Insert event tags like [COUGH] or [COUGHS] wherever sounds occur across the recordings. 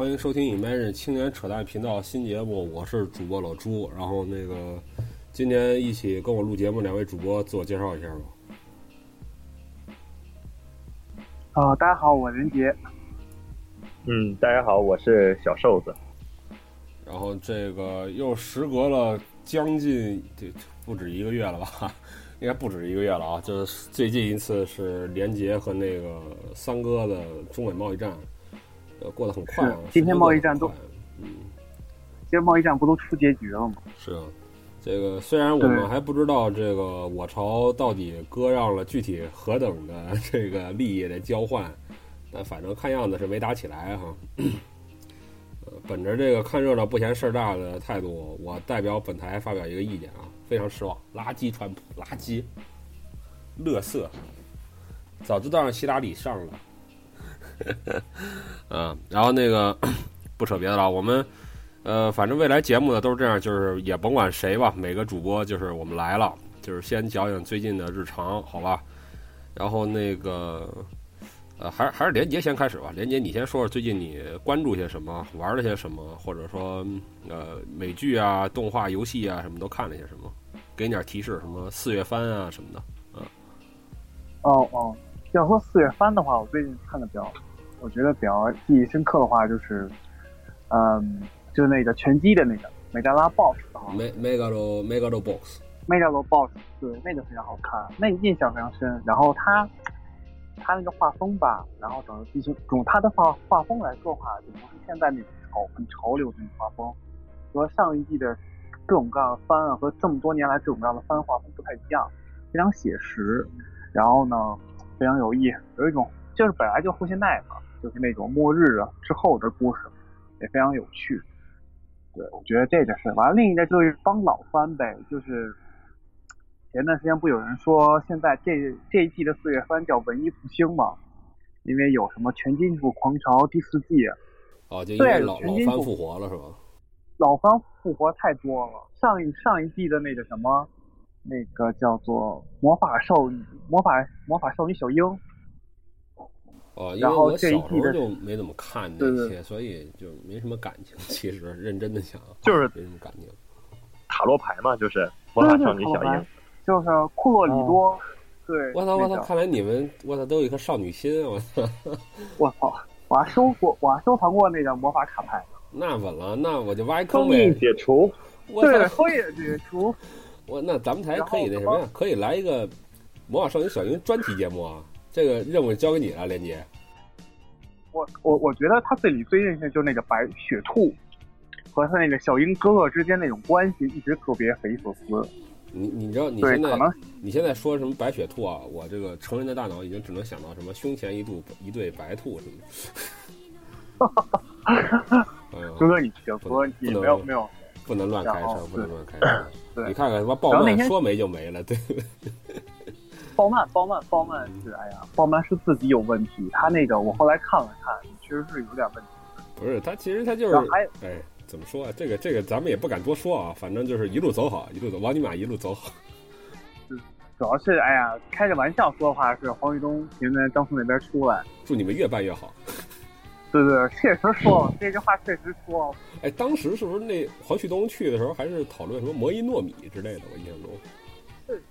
欢迎收听《Imagine 青年扯淡频道新节目，我是主播老朱。然后那个今天一起跟我录节目两位主播，自我介绍一下吧。啊，大家好，我任杰。嗯，大家好，我是小瘦子。然后这个又时隔了将近这不止一个月了吧？[LAUGHS] 应该不止一个月了啊！就是最近一次是连杰和那个三哥的中美贸易战。呃，过得很快啊！今天贸易战都，嗯，今天贸易战不都出结局了吗？是啊，这个虽然我们还不知道这个我朝到底割让了具体何等的 [LAUGHS] 这个利益的交换，但反正看样子是没打起来哈。呃，本着这个看热闹不嫌事儿大的态度，我代表本台发表一个意见啊，非常失望，垃圾川普，垃圾，乐色，早知道让希拉里上了。[LAUGHS] 嗯，然后那个不扯别的了，我们呃，反正未来节目呢都是这样，就是也甭管谁吧，每个主播就是我们来了，就是先讲讲最近的日常，好吧？然后那个呃，还还是连杰先开始吧，连杰你先说说最近你关注些什么，玩了些什么，或者说呃美剧啊、动画、游戏啊什么都看了些什么，给你点提示，什么四月番啊什么的，嗯。哦哦，要说四月番的话，我最近看的比较。我觉得比较记忆深刻的话就是，嗯，就是那个拳击的那个美加拉 boss 啊，Me Megalo Megalo box，Megalo box，对，那个非常好看，那个印象非常深。然后他他那个画风吧，然后整个剧情，从他的画画风来说的话，就不是现在那种潮很潮流的那种画风，和上一季的各种各样的番啊，和这么多年来各种各样的番画风不太一样，非常写实，然后呢，非常有意，有一种就是本来就后现代嘛。就是那种末日啊之后的故事，也非常有趣。对，我觉得这个是。完了，另一个就是帮老番呗，就是前段时间不有人说现在这这一季的四月番叫文艺复兴嘛？因为有什么全金属狂潮第四季。哦，就因为老老番复活了是吧？老番复活太多了。上一上一季的那个什么，那个叫做魔法少女魔法魔法少女小樱。哦，因为我小时候就没怎么看那些，所以就没什么感情。其实认真的想，就是没什么感情。塔罗牌嘛，就是魔法少女小樱，就是库洛里多。对，我操我操！看来你们我操都有一颗少女心，我操！[LAUGHS] 我操！我还收过，我还收藏过那个魔法卡牌。那稳了，那我就挖一坑呗。解除，对，封印解除。我那咱们才可以那什么呀？可以来一个魔法少女小樱专题节目啊！这个任务交给你了，连杰。我我我觉得他这里最任性就是那个白雪兔和他那个小樱哥哥之间那种关系，一直特别匪夷所思。你你知道你现在你现在说什么白雪兔啊？我这个成人的大脑已经只能想到什么胸前一度一对白兔什么。哈哈哈！哥哥，你行，哥哥你没有没有，不能乱开车，不能乱开车。你看看什么暴漫，说没就没了，对。鲍曼，鲍曼，鲍曼是，哎呀，鲍曼是自己有问题。他那个，我后来看了看，确实是有点问题。不是他，其实他就是，哎，怎么说啊？这个，这个，咱们也不敢多说啊。反正就是一路走好，一路走，王尼玛一路走好。主要是，哎呀，开着玩笑说的话是黄旭东现在张从那边出来，祝你们越办越好。[LAUGHS] 对对，确实说了这句话，确实说了。哎，当时是不是那黄旭东去的时候，还是讨论什么魔音糯米之类的？我印象中。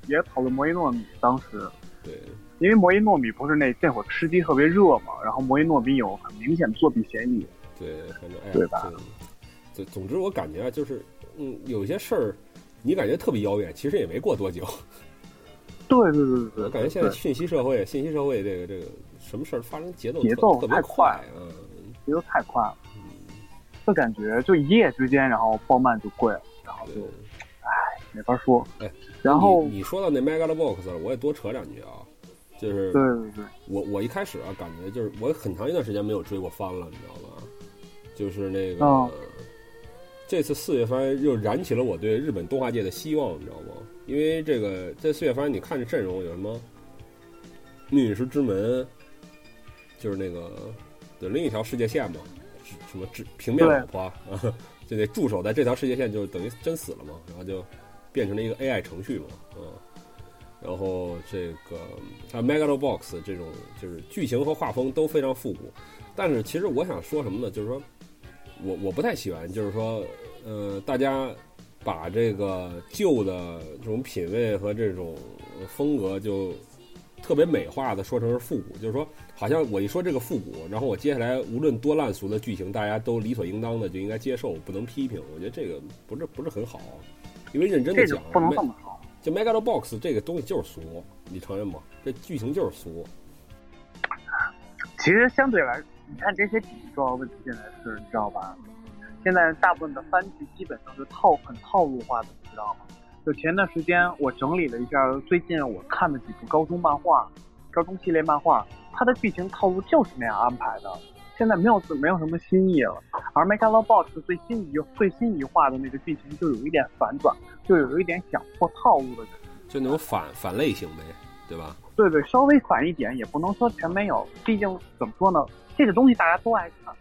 也讨论魔音糯米，当时。对，因为魔音糯米不是那那会儿吃鸡特别热嘛，然后魔音糯米有很明显的作弊嫌疑，对，反正哎对吧？总总之我感觉啊就是，嗯，有些事儿你感觉特别遥远，其实也没过多久。对对对对，我感觉现在信息社会，信息社会这个这个什么事儿发生节奏节奏太快，嗯，节奏太快了，就感觉就一夜之间，然后爆漫就贵了，然后就。没法说，哎，然后你说到那 Megalobox 了，我也多扯两句啊，就是对对对，我我一开始啊，感觉就是我很长一段时间没有追过番了，你知道吗？就是那个这次四月番又燃起了我对日本动画界的希望，你知道吗？因为这个在四月番，你看这阵容有什么《命运石之门》，就是那个的另一条世界线嘛，什么平平面老婆啊，[LAUGHS] 就得驻守在这条世界线，就等于真死了嘛，然后就。变成了一个 AI 程序嘛，嗯，然后这个啊 Megalobox 这种就是剧情和画风都非常复古，但是其实我想说什么呢？就是说我我不太喜欢，就是说呃大家把这个旧的这种品味和这种风格就特别美化的说成是复古，就是说好像我一说这个复古，然后我接下来无论多烂俗的剧情，大家都理所应当的就应该接受，不能批评。我觉得这个不是不是很好，因为认真的讲，不能这么说。就 Megalobox 这个东西就是俗，你承认吗？这剧情就是俗。其实相对来，你看这些主要问题现在是，你知道吧？现在大部分的番剧基本上是套很套路化的，你知道吗？就前段时间我整理了一下最近我看的几部高中漫画、高中系列漫画，它的剧情套路就是那样安排的。现在没有没有什么新意了。而 Megalobox 最新一最新一话的那个剧情就有一点反转。就有一点想破套路的，就那种反反类型呗，对吧？对对，稍微反一点，也不能说全没有。毕竟怎么说呢，这个东西大家都爱看，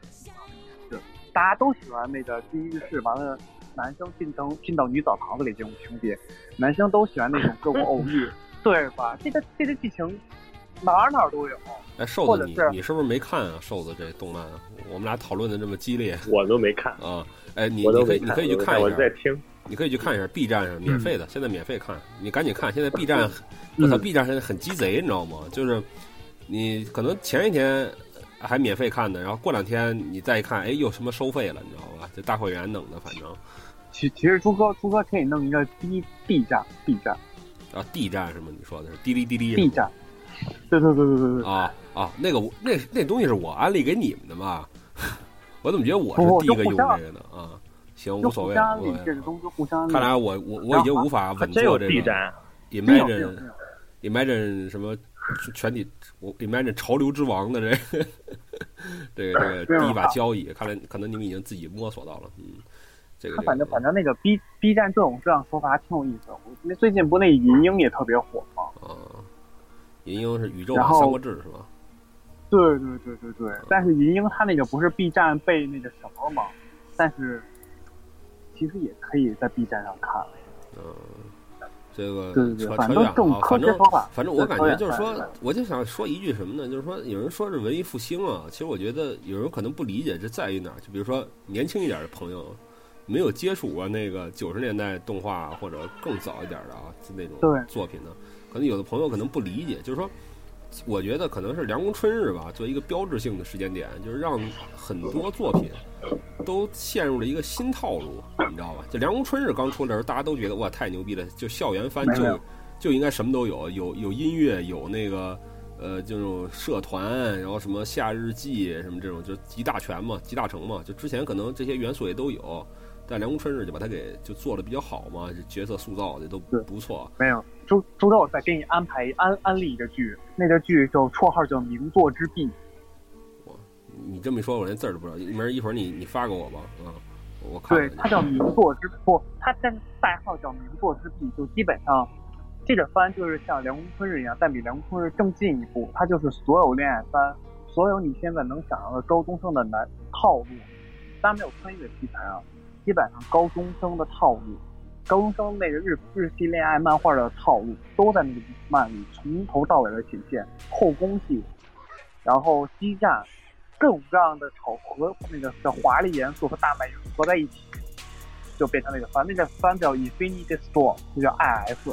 是大家都喜欢那个第一世，完了男生进城进到女澡堂子里这种情节，男生都喜欢那种各国偶遇，[LAUGHS] 对吧？这个这个剧情哪哪都有。哎，瘦子，你你是不是没看啊？瘦子这动漫，我们俩讨论的这么激烈，[LAUGHS] 我都没看啊。哎，你你可以你可以去看一下，我在听。你可以去看一下 B 站上免费的，现在免费看，你赶紧看。现在 B 站，我操，B 站现在很鸡贼，你知道吗？就是你可能前一天还免费看的，然后过两天你再一看，哎，又什么收费了，你知道吧？这大会员弄的，反正。其其实朱哥，朱哥可以弄一个 B B 站，B 站。啊，D 站是吗？你说的是滴哩滴哩。B 站。对对对对对对。啊啊，那个那那东西是我安利给你们的嘛？[LAUGHS] 我怎么觉得我是第一个用这个的啊？行，无所谓。看来我我我已经无法稳坐这个 imagine imagine 什么全体我 imagine 潮流之王的这 [LAUGHS] 这个这个第一把交椅。看来可能你们已经自己摸索到了，嗯，这个。他反正反正那个 B B 站这种这样说法还挺有意思。那最近不那银鹰也特别火吗？啊，银鹰是宇宙版三国志是吧？对对对对对。但是银鹰它那个不是 B 站被那个什么了吗？但是。其实也可以在 B 站上看。嗯，这个扯扯远啊，反正反正我感觉就是说，我就想说一句什么呢？就是说，有人说是文艺复兴啊，其实我觉得有人可能不理解，这在于哪儿？就比如说年轻一点的朋友，没有接触过那个九十年代动画或者更早一点的啊，就那种作品呢，可能有的朋友可能不理解，就是说。我觉得可能是凉宫春日吧，作为一个标志性的时间点，就是让很多作品都陷入了一个新套路，你知道吧？就凉宫春日刚出来的时候，大家都觉得哇太牛逼了，就校园番就就应该什么都有，有有音乐，有那个呃这种社团，然后什么夏日祭什么这种，就集大全嘛，集大成嘛。就之前可能这些元素也都有，但梁宫春日就把它给就做的比较好嘛，角色塑造的都不错。没有。周周周，我再给你安排安安利一个剧，那个剧叫绰号叫《名作之壁》。我，你这么一说，我连字儿都不知道。没事，一会儿你你发给我吧，嗯，我看。对，它叫《名作之不》，它但代号叫《名作之壁》，就基本上这个番就是像《凉宫春日》一样，但比《凉宫春日》更进一步。它就是所有恋爱番，所有你现在能想到的高中生的男套路，当然没有穿越题材啊，基本上高中生的套路。高中生那个日日系恋爱漫画的套路都在那个漫里从头到尾的体现，后宫戏，然后激战，各种各样的丑和那个的华丽元素和大卖合在一起，就变成那个番，那个番叫 Infinity Store》，那叫 IS，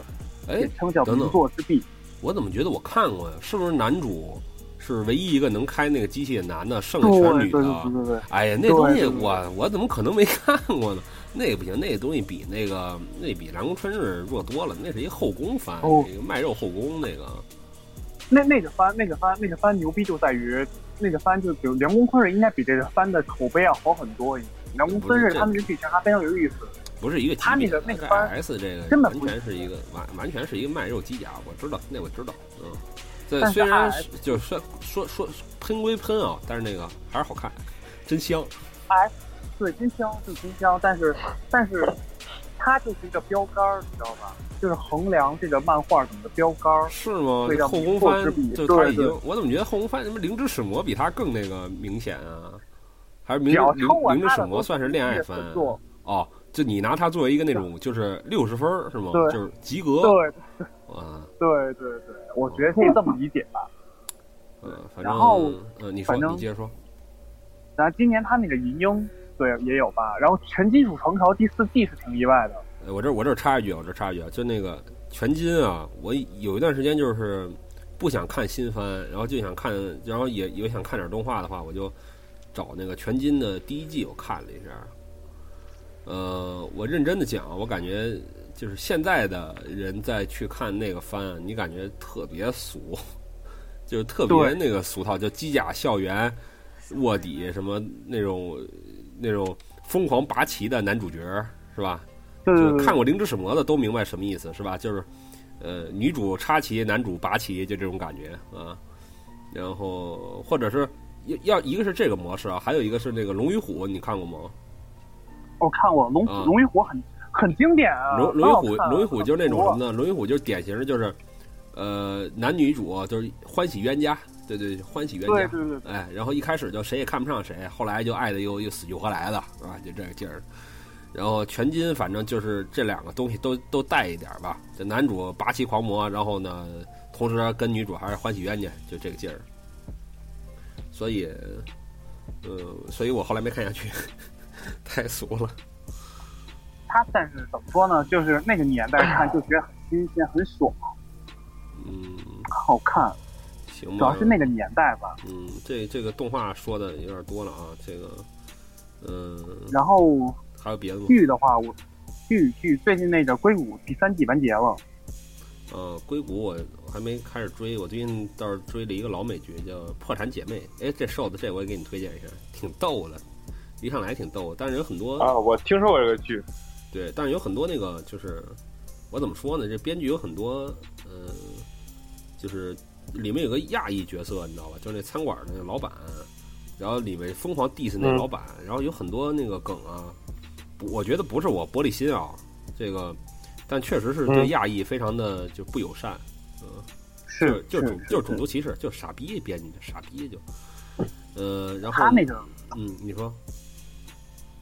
也称叫名作之壁。我怎么觉得我看过呀？是不是男主是唯一一个能开那个机器的男的，剩下全女的？对对对对。哎呀，那东西我我怎么可能没看过呢？那个不行，那个东西比那个那比《凉宫春日》弱多了。那是一后宫番，一个卖肉后宫那个。那那个番，那个番，那个番牛逼就在于，那个番就比如《凉宫春日》应该比这个番的口碑要好很多。《凉宫春日》他们这剧情还非常有意思。不是一个他那个那个番 S 这个根本完全是一个完完全是一个卖肉机甲，我知道，那我知道，嗯。这虽然就是说说说喷归喷啊，但是那个还是好看，真香。对，金香，是金香，但是，但是，它就是一个标杆儿，你知道吧？就是衡量这个漫画怎么的标杆儿。是吗？后宫番就他已经，我怎么觉得后宫番什么灵之使魔比他更那个明显啊？还是明灵灵之使魔算是恋爱番？哦，就你拿它作为一个那种就是六十分是吗？就是及格。对。啊。对对对，我觉得可以这么理解吧。嗯，反正然后嗯，你说你接着说。然后今年他那个银鹰，对也有吧。然后全金属床头第四季是挺意外的。呃我这我这插一句，我这插一句啊，就那个全金啊，我有一段时间就是不想看新番，然后就想看，然后也也想看点动画的话，我就找那个全金的第一季我看了一下。呃，我认真的讲，我感觉就是现在的人再去看那个番，你感觉特别俗，[LAUGHS] 就是特别那个俗套，就机甲校园卧底什么那种那种疯狂拔旗的男主角是吧？就看过《灵之使魔》的都明白什么意思，是吧？就是，呃，女主插旗，男主拔旗，就这种感觉啊。然后或者是要要一个是这个模式啊，还有一个是那个《龙与虎》，你看过吗？我看过龙啊龙与虎很很经典啊。龙龙与虎，龙与虎就是那种什么呢？呢？龙与虎就是典型的，就是，呃，男女主就是欢喜冤家，对对，欢喜冤家。对对对，哎，然后一开始就谁也看不上谁，后来就爱的又又死去活来的，是吧？就这个劲儿。然后全金反正就是这两个东西都都带一点吧。这男主霸气狂魔，然后呢，同时跟女主还是欢喜冤家，就这个劲儿。所以，呃，所以我后来没看下去，[LAUGHS] 太俗了。他但是怎么说呢？就是那个年代看就觉得很新鲜、很爽、嗯，好看，行吧。主要是那个年代吧。嗯，这这个动画说的有点多了啊，这个，嗯，然后还有别的吗？剧的话，我剧剧最近那个《硅谷》第三季完结了。呃，硅谷我我还没开始追，我最近倒是追了一个老美剧叫《破产姐妹》。哎，这瘦子，这我也给你推荐一下，挺逗的，一上来挺逗，但是有很多啊，我听说过这个剧，对，但是有很多那个就是我怎么说呢？这编剧有很多，呃，就是里面有个亚裔角色，你知道吧？就是那餐馆的那个老板，然后里面疯狂 diss 那嗯。老板，然后有很多那个梗啊，我觉得不是我玻璃心啊，这个，但确实是对嗯。亚裔非常的就不友善，嗯、是就是种就是种族歧视，就傻逼编辑的傻逼就，呃，然后他那个嗯，你说。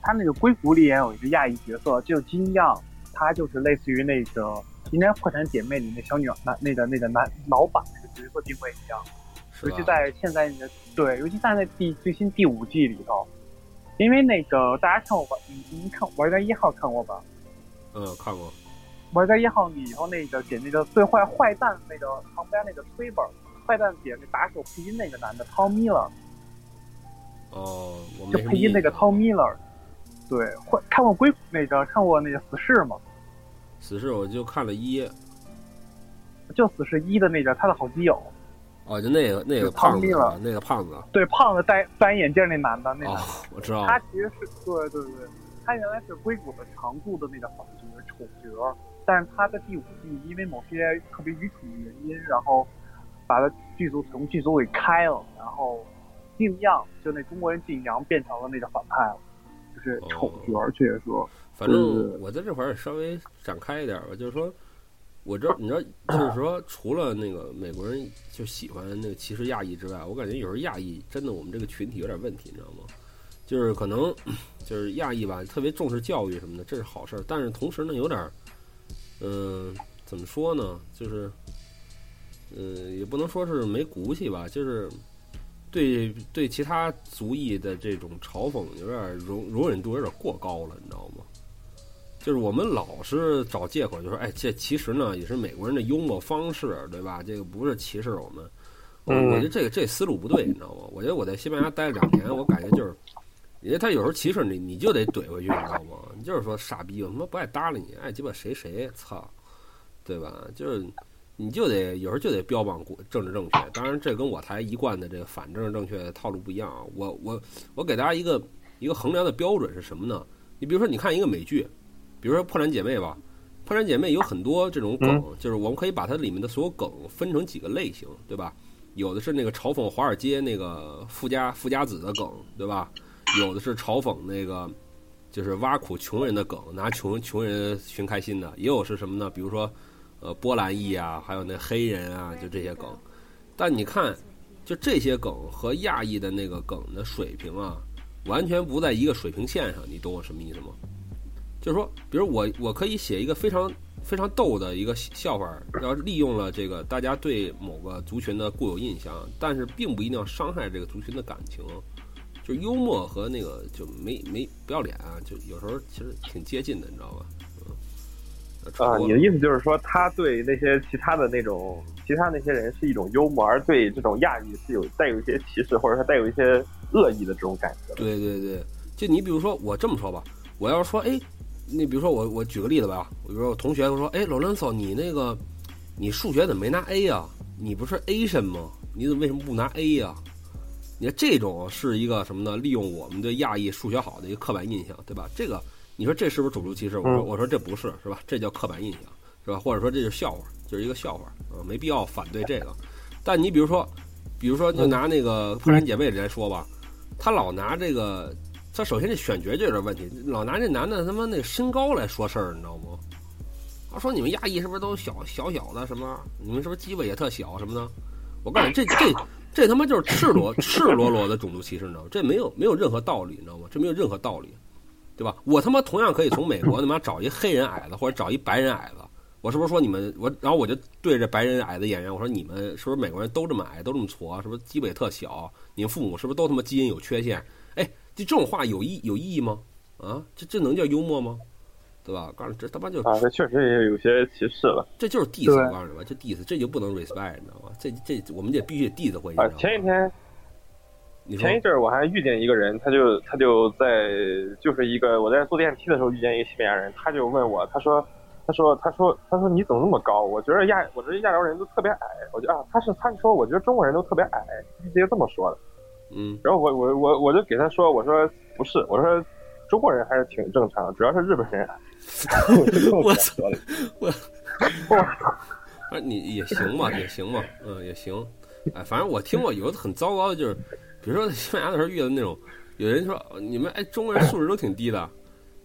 他那个《硅谷》里也有一个亚裔角色，就金样，他就是类似于那个今天《破产姐妹》里那小女男那个那个男老板那个角色定位一样。尤其？在现在那个对，尤其在那第最新第五季里头，因为那个大家看过吧？你你看《玩家一号》看过吧？嗯，看过，《玩家一号》里头那个给那个最坏坏蛋那个旁边那个崔本，坏蛋给那打手配音那个男的 Tom Miller，哦，我没就配音那个印象 Tom Miller。对，会看过硅那个看过那个死侍吗？死侍我就看了一。就死侍一的那个他的好基友，哦，就那个那个胖子啊，那个胖子对，胖子戴戴眼镜那男的，那个我知道他其实是对对对，他原来是硅谷的常驻的那个反角丑角，但是他在第五季因为某些特别愚蠢的原因，然后把他剧组从剧组给开了，然后静样就那中国人静阳变成了那个反派了，就是丑角，确实说，反正我在这块儿稍微展开一点吧，就是说，我知道你知道，就是说，除了那个美国人就喜欢那个歧视亚裔之外，我感觉有时候亚裔真的我们这个群体有点问题，你知道吗？就是可能就是亚裔吧，特别重视教育什么的，这是好事儿，但是同时呢，有点儿，嗯、怎么说呢？就是，嗯、也不能说是没骨气吧，就是对对其他族裔的这种嘲讽，有点容容忍度有点过高了，你知道吗？就是我们老是找借口，就说哎，这其实呢也是美国人的幽默方式，对吧？这个不是歧视我们。我觉得这个这思路不对，你知道吗？我觉得我在西班牙待了两年，我感觉就是，因为他有时候歧视你，你就得怼回去，你知道吗？你就是说傻逼，我他妈不爱搭理你，爱鸡巴谁谁，操，对吧？就是你就得有时候就得标榜国政治正确。当然，这跟我台一贯的这个反政治正确的套路不一样啊。我我我给大家一个一个衡量的标准是什么呢？你比如说，你看一个美剧，比如说《破产姐妹》吧，《破产姐妹》有很多这种梗，就是我们可以把它里面的所有梗分成几个类型，对吧？有的是那个嘲讽华尔街那个富家富家子的梗，对吧？有的是嘲讽那个就是挖苦穷人的梗，拿穷穷人寻开心的，也有是什么呢？比如说呃波兰裔啊，还有那黑人啊，就这些梗。但你看，就这些梗和亚裔的那个梗的水平啊，完全不在一个水平线上，你懂我什么意思吗？就是说，比如我我可以写一个非常非常逗的一个笑话，然后利用了这个大家对某个族群的固有印象，但是并不一定要伤害这个族群的感情。就幽默和那个就没没不要脸啊，就有时候其实挺接近的，你知道吧？嗯。啊，你的意思就是说，他对那些其他的那种其他那些人是一种幽默，而对这种亚裔是有带有一些歧视，或者说带有一些恶意的这种感觉。对对对，就你比如说我这么说吧，我要说，哎，你比如说我我举个例子吧，比如说我同学说，哎，罗伦索，你那个你数学怎么没拿 A 呀？你不是 Asian 吗？你怎么为什么不拿 A 呀？你看这种是一个什么呢？利用我们对亚裔数学好的一个刻板印象，对吧？这个你说这是不是种族歧视？我说我说这不是，是吧？这叫刻板印象，是吧？或者说这是笑话，就是一个笑话啊，没必要反对这个。但你比如说，比如说就拿那个破产姐妹来说吧，他老拿这个，他首先这选角就有点问题，老拿这男的他妈那身高来说事儿，你知道吗？他说你们亚裔是不是都小小小的什么？你们是不是鸡巴也特小什么的？我告诉你，这这。这他妈就是赤裸赤裸裸的种族歧视，你知道吗？这没有没有任何道理，你知道吗？这没有任何道理，对吧？我他妈同样可以从美国他妈找一黑人矮子或者找一白人矮子，我是不是说你们我？然后我就对着白人矮子演员我说：“你们是不是美国人都这么矮，都这么矬？是不是基本也特小？你们父母是不是都他妈基因有缺陷？”哎，就这种话有意有意义吗？啊，这这能叫幽默吗？对吧？告诉你，这他妈就啊，这确实也有些歧视了。这就是 diss，我告诉你吧，这 diss，这就不能 respect，你知道吗？这这，我们得必须得 diss 回去。啊，前一天，前一阵儿我还遇见一个人，他就他就在就是一个我在坐电梯的时候遇见一个西班牙人，他就问我，他说，他说，他说，他说你怎么那么高？我觉得亚，我觉得亚洲人都特别矮。我觉得啊，他是他是说，我觉得中国人都特别矮，直接这么说的。嗯。然后我我我我就给他说，我说不是，我说中国人还是挺正常，主要是日本人。[LAUGHS] 我操！我我，你也行嘛，也行嘛，嗯，也行。哎，反正我听过有的很糟糕的，就是比如说西班牙的时候遇到那种，有人说你们哎中国人素质都挺低的，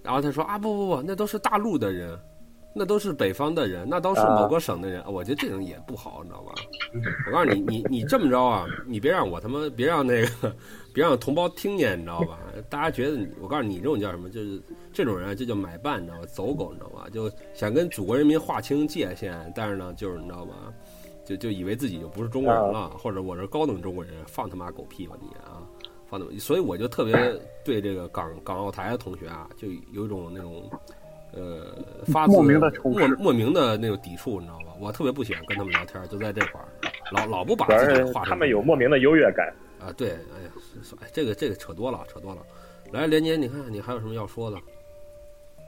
然后他说啊不不不，那都是大陆的人，那都是北方的人，那都是某个省的人。我觉得这种也不好，你知道吧？我告诉你，你你这么着啊，你别让我他妈别让那个。别让同胞听见，你知道吧？大家觉得你，我告诉你，这种叫什么？就是这种人啊，这叫买办，你知道吧？走狗，你知道吧？就想跟祖国人民划清界限，但是呢，就是你知道吧？就就以为自己就不是中国人了，或者我是高等中国人，放他妈狗屁吧你啊！放他妈！所以我就特别对这个港港澳台的同学啊，就有一种那种呃发自莫莫名的那种抵触，你知道吧？我特别不喜欢跟他们聊天，就在这块儿，老老不把自己画他们有莫名的优越感啊！对，哎呀。哎，这个这个扯多了，扯多了。来，连杰，你看你还有什么要说的？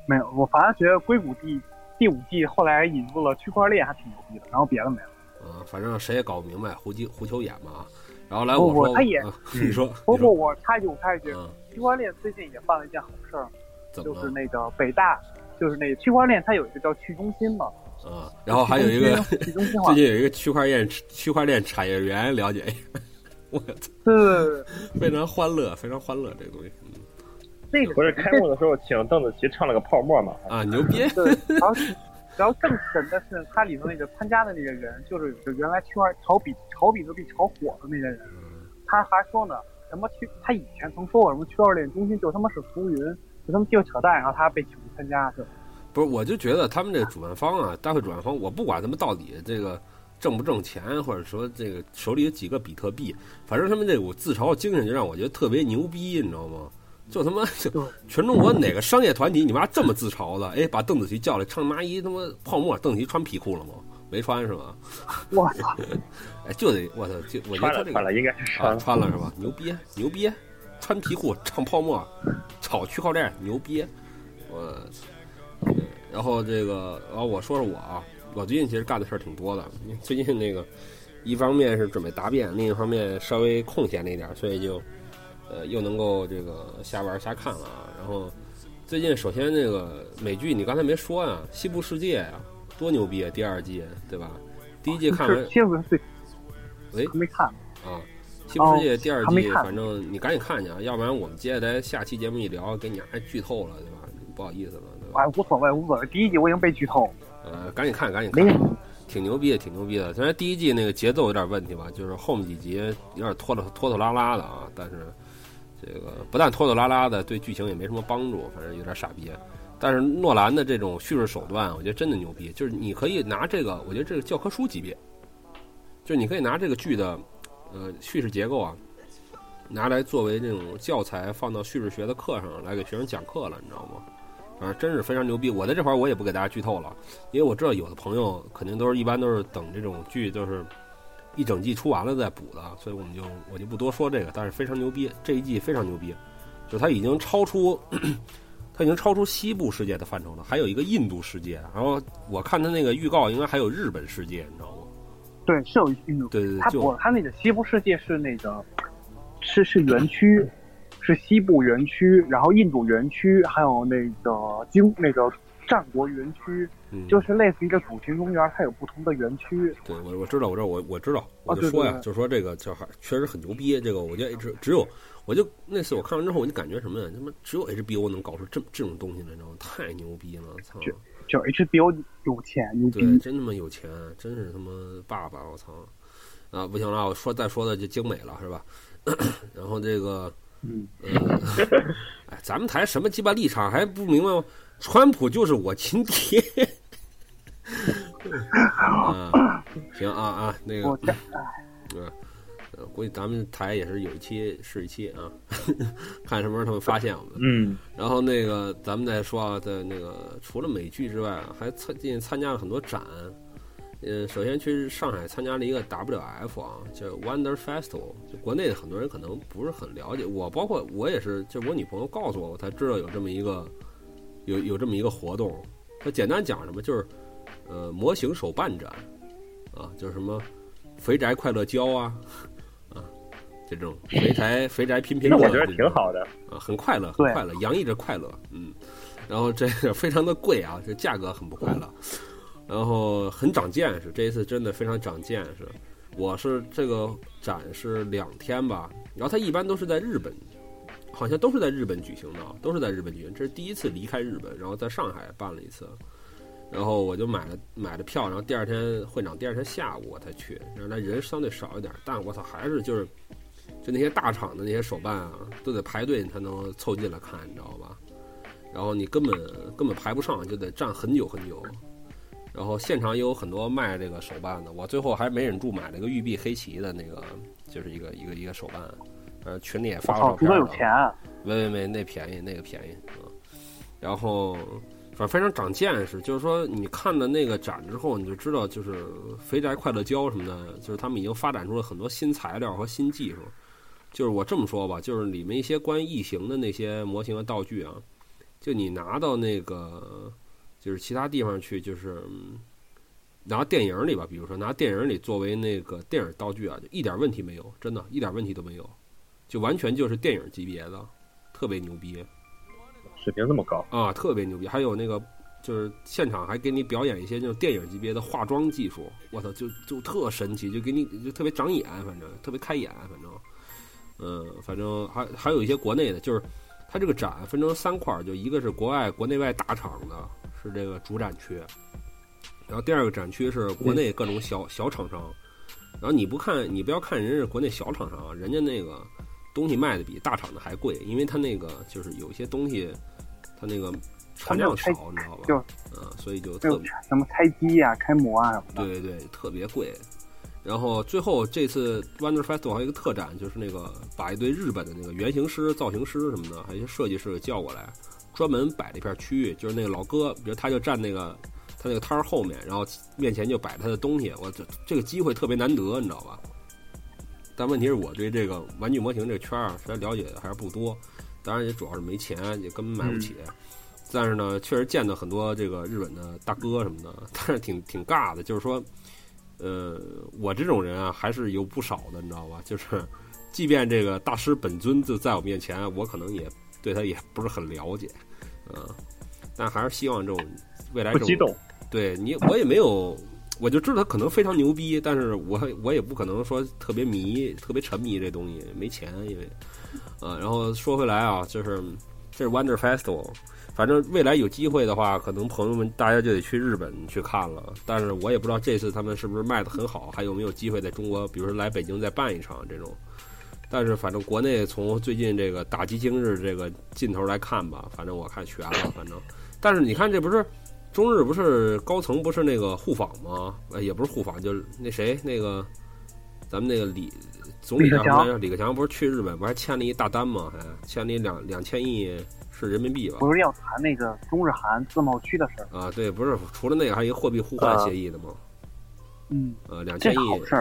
没有，我反而觉得硅谷第第五季后来引入了区块链，还挺牛逼的。然后别的没了。嗯，反正谁也搞不明白，胡鸡胡球眼嘛。然后来我说，他也 [LAUGHS] 你说，不不，我插一句，我插一句，区块链最近也办了一件好事儿，就是那个北大，就是那个区块链，它有一个叫去中心嘛。嗯，然后还有一个去中心 [LAUGHS] 最近有一个区块链区块链产业园，了解一下。我操，是非常欢乐，非常欢乐这个东西。那个不是开幕的时候请邓紫棋唱了个泡沫嘛？啊，牛逼！然后，然后更神的是，他里头那个参加的那个人，就是就原来区块炒比炒比特币炒火的那些人，他还说呢，什么区？他以前曾说过什么区块链中心就他妈是浮云，就他们就扯淡，然后他被请去参加，是不是？我就觉得他们这主办方啊，大会主办方，我不管他们到底这个。挣不挣钱，或者说这个手里有几个比特币，反正他们这股自嘲精神就让我觉得特别牛逼，你知道吗？就他妈就全中国哪个商业团体你妈这么自嘲的？哎，把邓紫棋叫来唱妈一他妈泡沫，邓紫棋穿皮裤了吗？没穿是吧？我操！[LAUGHS] 哎，就得我操，就我觉得他这个穿了应该是穿穿了是吧？牛逼牛逼，穿皮裤唱泡沫，炒区块链牛逼！我，然后这个然后我说说我啊。我最近其实干的事儿挺多的。最近那个，一方面是准备答辩，另一方面稍微空闲了一点，所以就，呃，又能够这个瞎玩瞎看了啊。然后，最近首先那个美剧你刚才没说啊，《西部世界》呀，多牛逼啊！第二季对吧？第一季看完。喂。没看。啊，《西部世界》第二季，反正你赶紧看去啊，要不然我们接下来下期节目一聊，给你还剧透了，对吧？不好意思了。哎，无所谓，无所谓。第一季我已经被剧透。呃，赶紧看，赶紧看，挺牛逼的，挺牛逼的。虽然第一季那个节奏有点问题吧，就是后面几集有点拖拖拖拖拉拉的啊。但是这个不但拖拖拉拉的，对剧情也没什么帮助，反正有点傻逼。但是诺兰的这种叙事手段，我觉得真的牛逼。就是你可以拿这个，我觉得这个教科书级别，就是你可以拿这个剧的呃叙事结构啊，拿来作为这种教材放到叙事学的课上来给学生讲课了，你知道吗？啊真是非常牛逼。我在这块儿我也不给大家剧透了，因为我知道有的朋友肯定都是一般都是等这种剧都是一整季出完了再补的，所以我们就我就不多说这个。但是非常牛逼，这一季非常牛逼，就它已经超出。[CLEARS THROAT] 它已经超出西部世界的范畴了，还有一个印度世界。然后我看它那个预告，应该还有日本世界，你知道吗？对，是有印度。对对对，它不，它那个西部世界是那个，是是园区，是西部园区，然后印度园区，还有那个经那个战国园区，就是类似于一个主题公园，它有不同的园区。对，我我知道，我知道，我我知道，我就说呀，就说这个小孩确实很牛逼。这个我觉得只只有。我就那次我看完之后，我就感觉什么呀？他妈只有 HBO 能搞出这这种东西来，你知道吗？太牛逼了！操！就就 HBO 有钱，牛逼！对，真他妈有钱，真是他妈爸爸！我操！啊，不行了，我说再说的就精美了，是吧？[COUGHS] 然后这个，嗯，[LAUGHS] 哎，咱们台什么鸡巴立场还不明白吗？川普就是我亲爹。[LAUGHS] 啊，行啊啊，那个，嗯。估计咱们台也是有一期是一期啊，[LAUGHS] 看什么时候他们发现我们。嗯。然后那个咱们再说啊，在那个除了美剧之外，还参近参加了很多展。嗯，首先去上海参加了一个 WF 啊，叫 Wonder Festival。就国内的很多人可能不是很了解，我包括我也是，就我女朋友告诉我，我才知道有这么一个有有这么一个活动。它简单讲什么，就是呃模型手办展啊，就是什么肥宅快乐胶啊。这种肥宅肥宅拼拼那，我觉得挺好的啊，很快乐，很快乐，洋溢着快乐，嗯。然后这个 [LAUGHS] 非常的贵啊，这价格很不快乐，然后很长见识，这一次真的非常长见识。我是这个展是两天吧，然后它一般都是在日本，好像都是在日本举行的，都是在日本举行。这是第一次离开日本，然后在上海办了一次，然后我就买了买了票，然后第二天会长第二天下午我才去，然后那人相对少一点，但我操，还是就是。就那些大厂的那些手办啊，都得排队你才能凑近了看，你知道吧？然后你根本根本排不上，就得站很久很久。然后现场也有很多卖这个手办的，我最后还没忍住买了个玉璧黑旗的那个，就是一个一个一个手办。呃，群里也发了照片。有钱？没没没，那便宜，那个便宜啊。然后反正非常长见识，就是说你看了那个展之后，你就知道，就是肥宅快乐胶什么的，就是他们已经发展出了很多新材料和新技术。就是我这么说吧，就是里面一些关于异形的那些模型和道具啊，就你拿到那个，就是其他地方去，就是拿电影里吧，比如说拿电影里作为那个电影道具啊，就一点问题没有，真的一点问题都没有，就完全就是电影级别的，特别牛逼，水平这么高啊，特别牛逼。还有那个就是现场还给你表演一些那种电影级别的化妆技术，我操，就就特神奇，就给你就特别长眼，反正特别开眼，反正。嗯，反正还还有一些国内的，就是它这个展分成三块儿，就一个是国外国内外大厂的，是这个主展区，然后第二个展区是国内各种小小厂商，然后你不看，你不要看人家国内小厂商，人家那个东西卖的比大厂的还贵，因为他那个就是有些东西，他那个产量少，你知道吧？就嗯，所以就特别什么拆机呀、开模啊什么的，对对对，特别贵。然后最后这次 Wonder Festival 还有一个特展，就是那个把一堆日本的那个原型师、造型师什么的，还有一些设计师给叫过来，专门摆了一片区域，就是那个老哥，比如他就站那个他那个摊儿后面，然后面前就摆他的东西。我这这个机会特别难得，你知道吧？但问题是我对这个玩具模型这个圈儿实在了解的还是不多，当然也主要是没钱，也根本买不起。但是呢，确实见到很多这个日本的大哥什么的，[LAUGHS] 但是挺挺尬的，就是说。呃，我这种人啊，还是有不少的，你知道吧？[LAUGHS] 就是，即便这个大师本尊就在我面前，我可能也对他也不是很了解，嗯，但还是希望这种未来这种，对你，我也没有，我就知道他可能非常牛逼，但是我我也不可能说特别迷、特别沉迷这东西，没钱，因为，啊，然后说回来啊，就是这是 Wonder Festival。反正未来有机会的话，可能朋友们大家就得去日本去看了。但是我也不知道这次他们是不是卖的很好，还有没有机会在中国，比如说来北京再办一场这种。但是反正国内从最近这个打击今日这个劲头来看吧，反正我看悬了。反正但是你看，这不是中日不是高层不是那个互访吗？呃，也不是互访，就是那谁那个咱们那个李总理叫什么来着？李克强不是去日本不还签了一大单吗？还签了两两千亿是人民币吧？不是要谈那个中日韩自贸区的事儿啊？对，不是除了那个还有一个货币互换协议的吗？嗯，呃，两千亿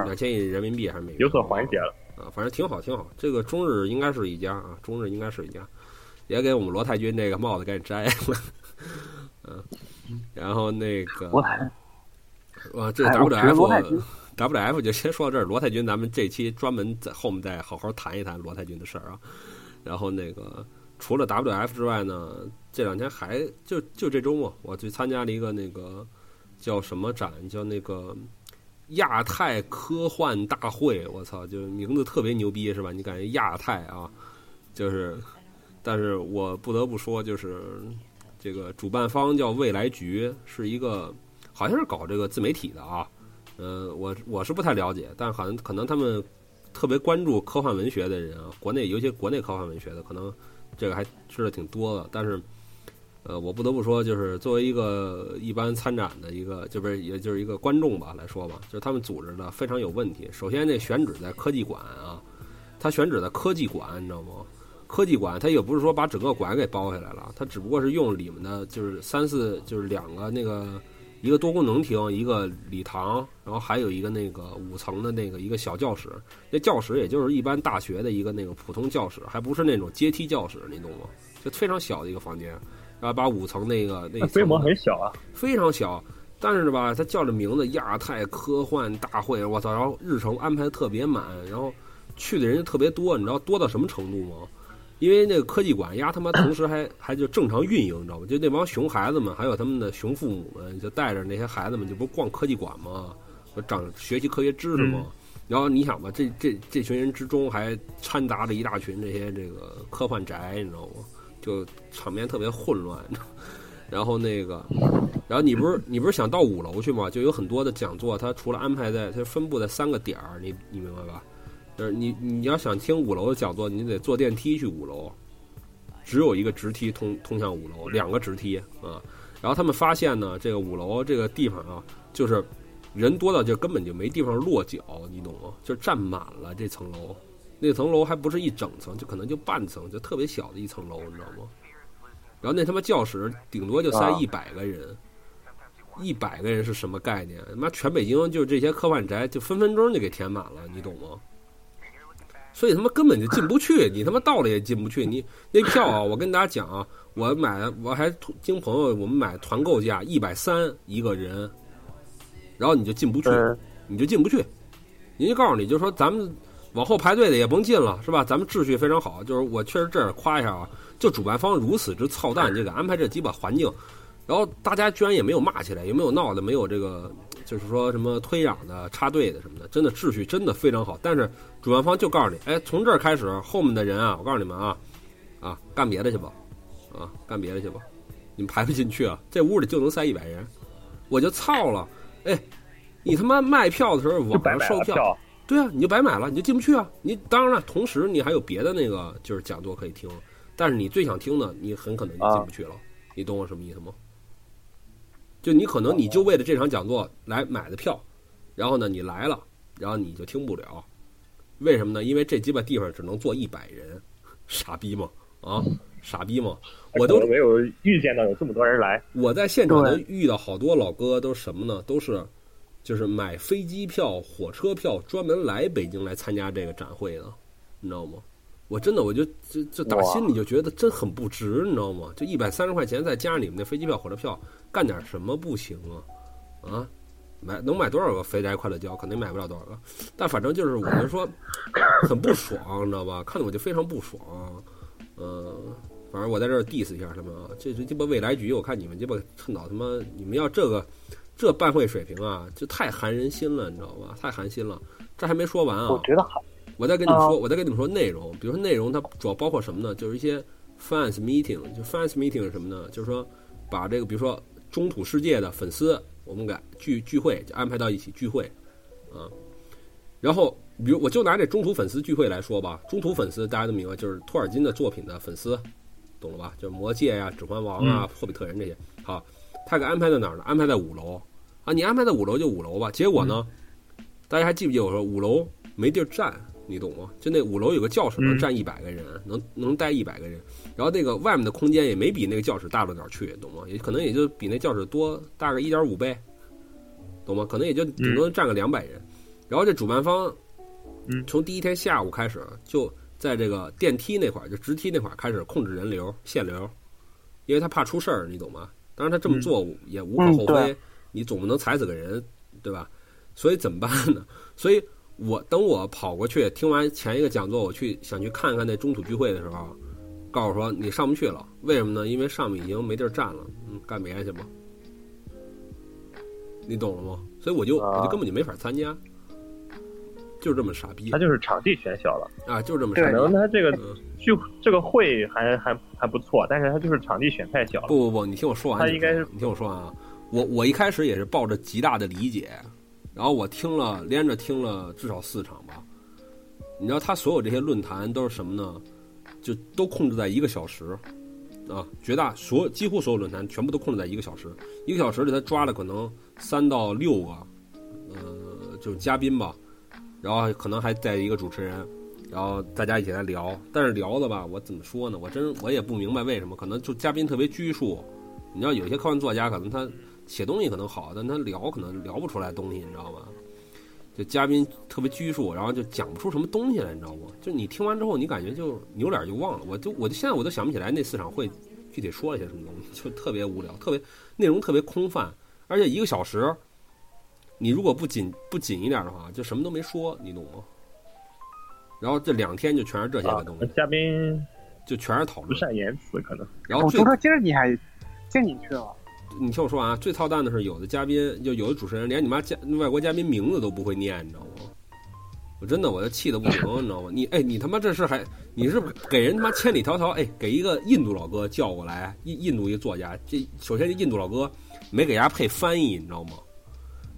两千亿人民币还是美元？有所缓解了啊，反正挺好挺好。这个中日应该是一家啊，中日应该是一家。也给我们罗太君这个帽子赶紧摘了，[LAUGHS] 嗯，然后那个，哇，这 W F W F 就先说到这儿。罗太君，咱们这期专门在后面再好好谈一谈罗太君的事儿啊。然后那个除了 W F 之外呢，这两天还就就这周末，我去参加了一个那个叫什么展，叫那个亚太科幻大会。我操，就是名字特别牛逼是吧？你感觉亚太啊，就是。但是我不得不说，就是这个主办方叫未来局，是一个好像是搞这个自媒体的啊。呃，我我是不太了解，但好像可能他们特别关注科幻文学的人啊，国内尤其国内科幻文学的，可能这个还吃的挺多的。但是，呃，我不得不说，就是作为一个一般参展的一个，就不是也就是一个观众吧来说吧，就是他们组织的非常有问题。首先，这选址在科技馆啊，他选址在科技馆，你知道吗？科技馆，它也不是说把整个馆给包下来了，它只不过是用里面的就是三四，就是两个那个一个多功能厅，一个礼堂，然后还有一个那个五层的那个一个小教室。那教室也就是一般大学的一个那个普通教室，还不是那种阶梯教室，你懂吗？就非常小的一个房间，然后把五层那个那规模很小啊，非常小。但是吧，它叫这名字亚太科幻大会，我操！然后日程安排的特别满，然后去的人就特别多，你知道多到什么程度吗？因为那个科技馆丫，他妈同时还 [COUGHS] 还就正常运营，你知道吗？就那帮熊孩子们，还有他们的熊父母们，就带着那些孩子们，就不逛科技馆吗？长学习科学知识吗？然后你想吧，这这这群人之中还掺杂着一大群这些这个科幻宅，你知道吗？就场面特别混乱。[LAUGHS] 然后那个，然后你不是你不是想到五楼去吗？就有很多的讲座，它除了安排在它分布在三个点儿，你你明白吧？就是你，你要想听五楼的讲座，你得坐电梯去五楼，只有一个直梯通通向五楼，两个直梯啊。然后他们发现呢，这个五楼这个地方啊，就是人多到就根本就没地方落脚，你懂吗？就占满了这层楼，那层楼还不是一整层，就可能就半层，就特别小的一层楼，你知道吗？然后那他妈教室顶多就塞一百个人，一百个人是什么概念？他妈全北京就这些科幻宅，就分分钟就给填满了，你懂吗？所以他妈根本就进不去，[LAUGHS] 你他妈到了也进不去。你那票啊，我跟大家讲啊，我买我还经朋友我们买团购价一百三一个人，然后你就进不去，你就进不去。人家告诉你，就说咱们往后排队的也甭进了，是吧？咱们秩序非常好。就是我确实这儿夸一下啊，就主办方如此之操蛋，这个安排这鸡巴环境，然后大家居然也没有骂起来，也没有闹的，没有这个。就是说什么推攘的、插队的什么的，真的秩序真的非常好。但是主办方就告诉你，哎，从这儿开始，后面的人啊，我告诉你们啊，啊，干别的去吧，啊，干别的去吧，你们排不进去啊，这屋里就能塞一百人，我就操了，哎，你他妈卖票的时候网上售票，对啊，你就白买了，你就进不去啊。你当然了，同时你还有别的那个就是讲座可以听，但是你最想听的，你很可能就进不去了。你懂我什么意思吗？就你可能你就为了这场讲座来买的票，然后呢你来了，然后你就听不了，为什么呢？因为这鸡巴地方只能坐一百人，傻逼吗？啊，傻逼吗？我都没有预见到有这么多人来。我在现场能遇到好多老哥，都是什么呢？都是就是买飞机票、火车票，专门来北京来参加这个展会的，你知道吗？我真的，我就就就打心里就觉得真很不值，你知道吗？就一百三十块钱，再加上你们那飞机票、火车票，干点什么不行啊？啊，买能买多少个肥宅快乐胶？肯定买不了多少个。但反正就是，我就说很不爽，你知道吧？看得我就非常不爽。嗯，反正我在这儿 diss 一下他们啊，这这鸡巴未来局，我看你们鸡巴趁早他妈，你们要这个这办会水平啊，就太寒人心了，你知道吧？太寒心了。这还没说完啊。我觉得好。我再跟你们说，我再跟你们说内容。比如说内容，它主要包括什么呢？就是一些 fans meeting，就 fans meeting 是什么呢？就是说把这个，比如说中土世界的粉丝，我们给聚聚会，就安排到一起聚会，啊。然后，比如我就拿这中土粉丝聚会来说吧，中土粉丝大家都明白，就是托尔金的作品的粉丝，懂了吧？就是魔戒呀、指环王啊、霍比特人这些。好，他给安排在哪儿呢？安排在五楼啊！你安排在五楼就五楼吧。结果呢，大家还记不记得我说五楼没地儿站？你懂吗？就那五楼有个教室能站一百个人，能能待一百个人。然后那个外面的空间也没比那个教室大到哪儿去，懂吗？也可能也就比那教室多大个一点五倍，懂吗？可能也就顶多站个两百人。然后这主办方，嗯，从第一天下午开始，就在这个电梯那块儿，就直梯那块儿开始控制人流、限流，因为他怕出事儿，你懂吗？当然他这么做也无可厚非，你总不能踩死个人，对吧？所以怎么办呢？所以我等我跑过去听完前一个讲座，我去想去看看那中土聚会的时候，告诉说你上不去了，为什么呢？因为上面已经没地儿站了，嗯，干别的去吧，你懂了吗？所以我就我就根本就没法参加。就是这么傻逼，他就是场地选小了啊，就是这么傻逼。可能他这个聚这个会还还还不错，但是他就是场地选太小了。不不不，你听我说完。他应该是你听我说完啊。我我一开始也是抱着极大的理解，然后我听了连着听了至少四场吧。你知道他所有这些论坛都是什么呢？就都控制在一个小时啊，绝大所几乎所有论坛全部都控制在一个小时。一个小时里他抓了可能三到六个，呃，就是嘉宾吧。然后可能还带一个主持人，然后大家一起来聊。但是聊的吧，我怎么说呢？我真我也不明白为什么。可能就嘉宾特别拘束。你知道，有些科幻作家可能他写东西可能好，但他聊可能聊不出来东西，你知道吗？就嘉宾特别拘束，然后就讲不出什么东西来，你知道吗？就你听完之后，你感觉就扭脸就忘了。我就我就现在我都想不起来那四场会具体说了些什么东西，[LAUGHS] 就特别无聊，特别内容特别空泛，而且一个小时。你如果不紧不紧一点的话，就什么都没说，你懂吗？然后这两天就全是这些个东西，嘉宾就全是讨论，不善言辞可能。然后我说今儿你还进进去了，你听我说完啊。最操蛋的是，有的嘉宾就有的主持人连你妈嘉外国嘉宾名字都不会念，你知道吗？我真的我就气得不行，你知道吗？你哎，你他妈这是还你是给人他妈千里迢迢哎，给一个印度老哥叫过来，印印度一作家，这首先这印度老哥没给人家配翻译，你知道吗？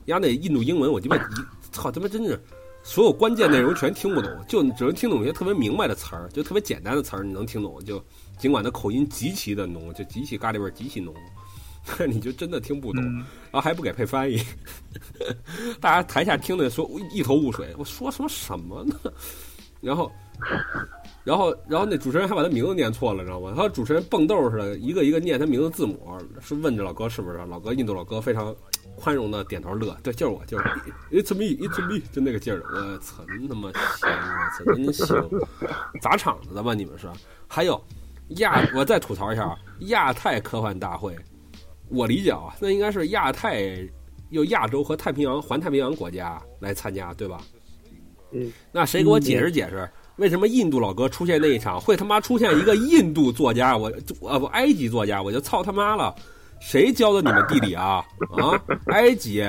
家那印度英文，我鸡巴一操他妈真是，所有关键内容全听不懂，就只能听懂一些特别明白的词儿，就特别简单的词儿你能听懂，就尽管他口音极其的浓，就极其咖喱味极其浓，[LAUGHS] 你就真的听不懂，然后还不给配翻译，[LAUGHS] 大家台下听的说一头雾水，我说什么什么呢？[LAUGHS] 然后，然后，然后那主持人还把他名字念错了，知道吗？他主持人蹦豆似的，一个一个念他名字字母，是问这老哥是不是？老哥印度老哥非常。宽容的点头乐，对，就是我，就是 It's me, It's me，就那个劲儿。我操，真他妈行，我操，真行！砸场子的吧？你们是？还有亚，我再吐槽一下亚太科幻大会。我理解啊，那应该是亚太，又亚洲和太平洋、环太平洋国家来参加，对吧？嗯。那谁给我解释解释，为什么印度老哥出现那一场会他妈出现一个印度作家？我啊不，埃及作家，我就操他妈了！谁教的你们地理啊？啊，埃及，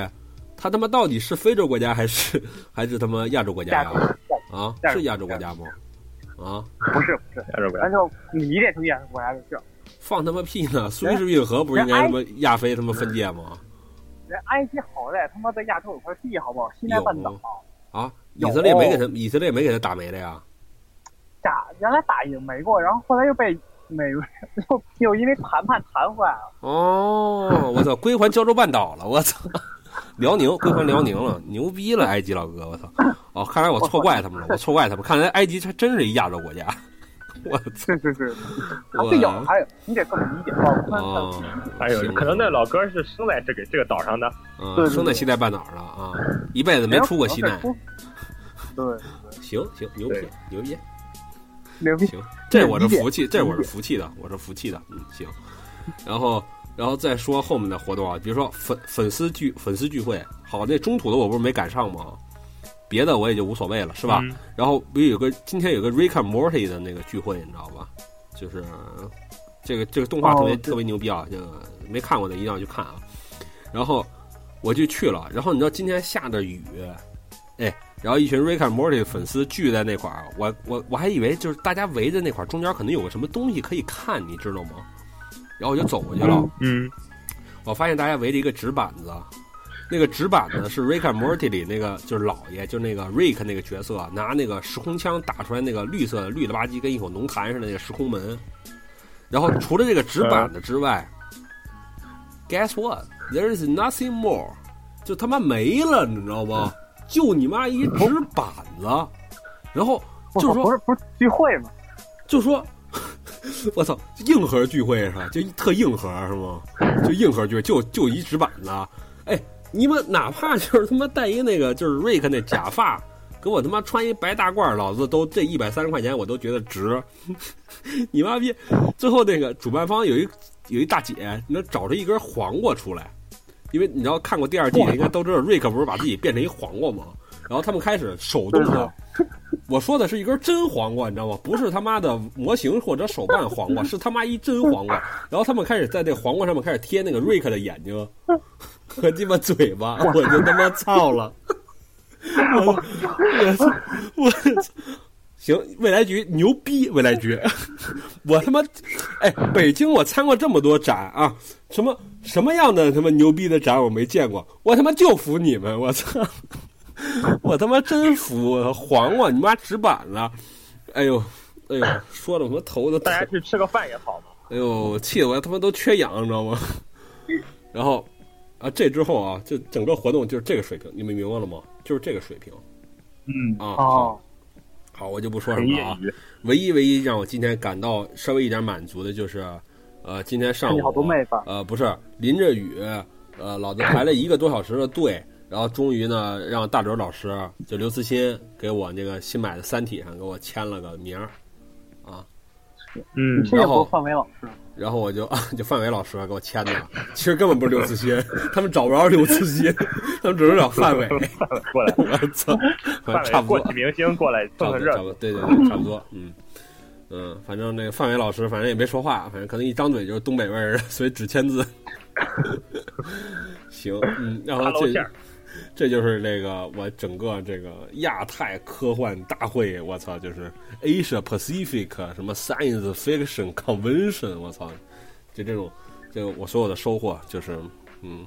他他妈到底是非洲国家还是还是他妈亚洲国家呀？啊，是亚洲国家吗？啊，不是不是亚洲国家，那就你点成亚洲国家就是。放他妈屁呢！苏伊士运河不是应该什么亚非他妈分界吗？人埃及好歹他妈在亚洲有块地，好不好？西奈半岛。啊，以色列没给他，以色列没给他打没了呀？打原来打赢没过，然后后来又被。美又又因为谈判谈坏了哦！我操，归还胶州半岛了！我操，辽宁归还辽宁了，牛逼了！埃及老哥，我操！哦，看来我错怪他们了，我错怪他们。看来埃及还真是一亚洲国家。[LAUGHS] 我操！是是是，还有还有，你得这么理解哦。[LAUGHS] 还有可能那老哥是生在这个这个岛上的，嗯，生在西奈半岛的啊，一辈子没出过西奈。[LAUGHS] 对，行行，牛逼牛逼。行，这我是服气，这我是服气的，我是服气的，嗯，行。然后，然后再说后面的活动啊，比如说粉粉丝聚粉丝聚会，好，那中途的我不是没赶上吗？别的我也就无所谓了，是吧？然后不是有个今天有个 Rick and Morty 的那个聚会，你知道吧？就是这个这个动画特别特别牛逼啊，这个没看过的一定要去看啊。然后我就去了，然后你知道今天下着雨，哎。然后一群 Rick and Morty 粉丝聚在那块儿，我我我还以为就是大家围着那块儿，中间可能有个什么东西可以看，你知道吗？然后我就走过去了，嗯，我发现大家围着一个纸板子，那个纸板子是 Rick and Morty 里那个就是老爷，就那个 Rick 那个角色拿那个时空枪打出来那个绿色绿了吧唧跟一口浓痰似的那个时空门，然后除了这个纸板的之外，Guess what? There is nothing more，就他妈没了，你知道吗？就你妈一纸板子，然后就说不是不是聚会吗？就说，[LAUGHS] 我操，硬核聚会是吧？就特硬核是吗？就硬核聚会，就就一纸板子，哎，你们哪怕就是他妈戴一那个就是瑞克那假发。[LAUGHS] 给我他妈穿一白大褂，老子都这一百三十块钱我都觉得值。[LAUGHS] 你妈逼！最后那个主办方有一有一大姐，能找出一根黄瓜出来，因为你知道看过第二季应该都知道，瑞克不是把自己变成一黄瓜吗？然后他们开始手动的，[LAUGHS] 我说的是一根真黄瓜，你知道吗？不是他妈的模型或者手办黄瓜，是他妈一真黄瓜。然后他们开始在这黄瓜上面开始贴那个瑞克的眼睛和鸡巴嘴巴，我就他妈操了。[LAUGHS] 我我我行，未来局牛逼，未来局，[LAUGHS] 我他妈哎，北京我参过这么多展啊，什么什么样的他妈牛逼的展我没见过，我他妈就服你们，我操，[LAUGHS] 我他妈真服黄瓜，你妈纸板了，哎呦哎呦，说的我头都，大家去吃个饭也好嘛，哎呦，气得我他妈都缺氧，你知道吗？然后啊，这之后啊，就整个活动就是这个水平，你们明白了吗？就是这个水平，嗯啊好，好，我就不说什么了啊。唯一唯一让我今天感到稍微一点满足的就是，呃，今天上午呃不是淋着雨，呃，老子排了一个多小时的队，然后终于呢让大哲老师就刘慈欣给我那个新买的《三体》上给我签了个名儿，啊，嗯，然后范伟老师。然后我就啊 [LAUGHS] 就范伟老师给我签的，其实根本不是刘慈欣，[LAUGHS] 他们找不着刘慈欣，[LAUGHS] 他们只能找范伟过来。我操，差不多。过气明星过来凑个热闹，对对对，差不多。嗯嗯，反正那个范伟老师反正也没说话，反正可能一张嘴就是东北味儿，所以只签字。行，嗯，然后这。这就是这个我整个这个亚太科幻大会，我操，就是 Asia Pacific 什么 Science Fiction Convention，我操，就这种，就我所有的收获就是，嗯，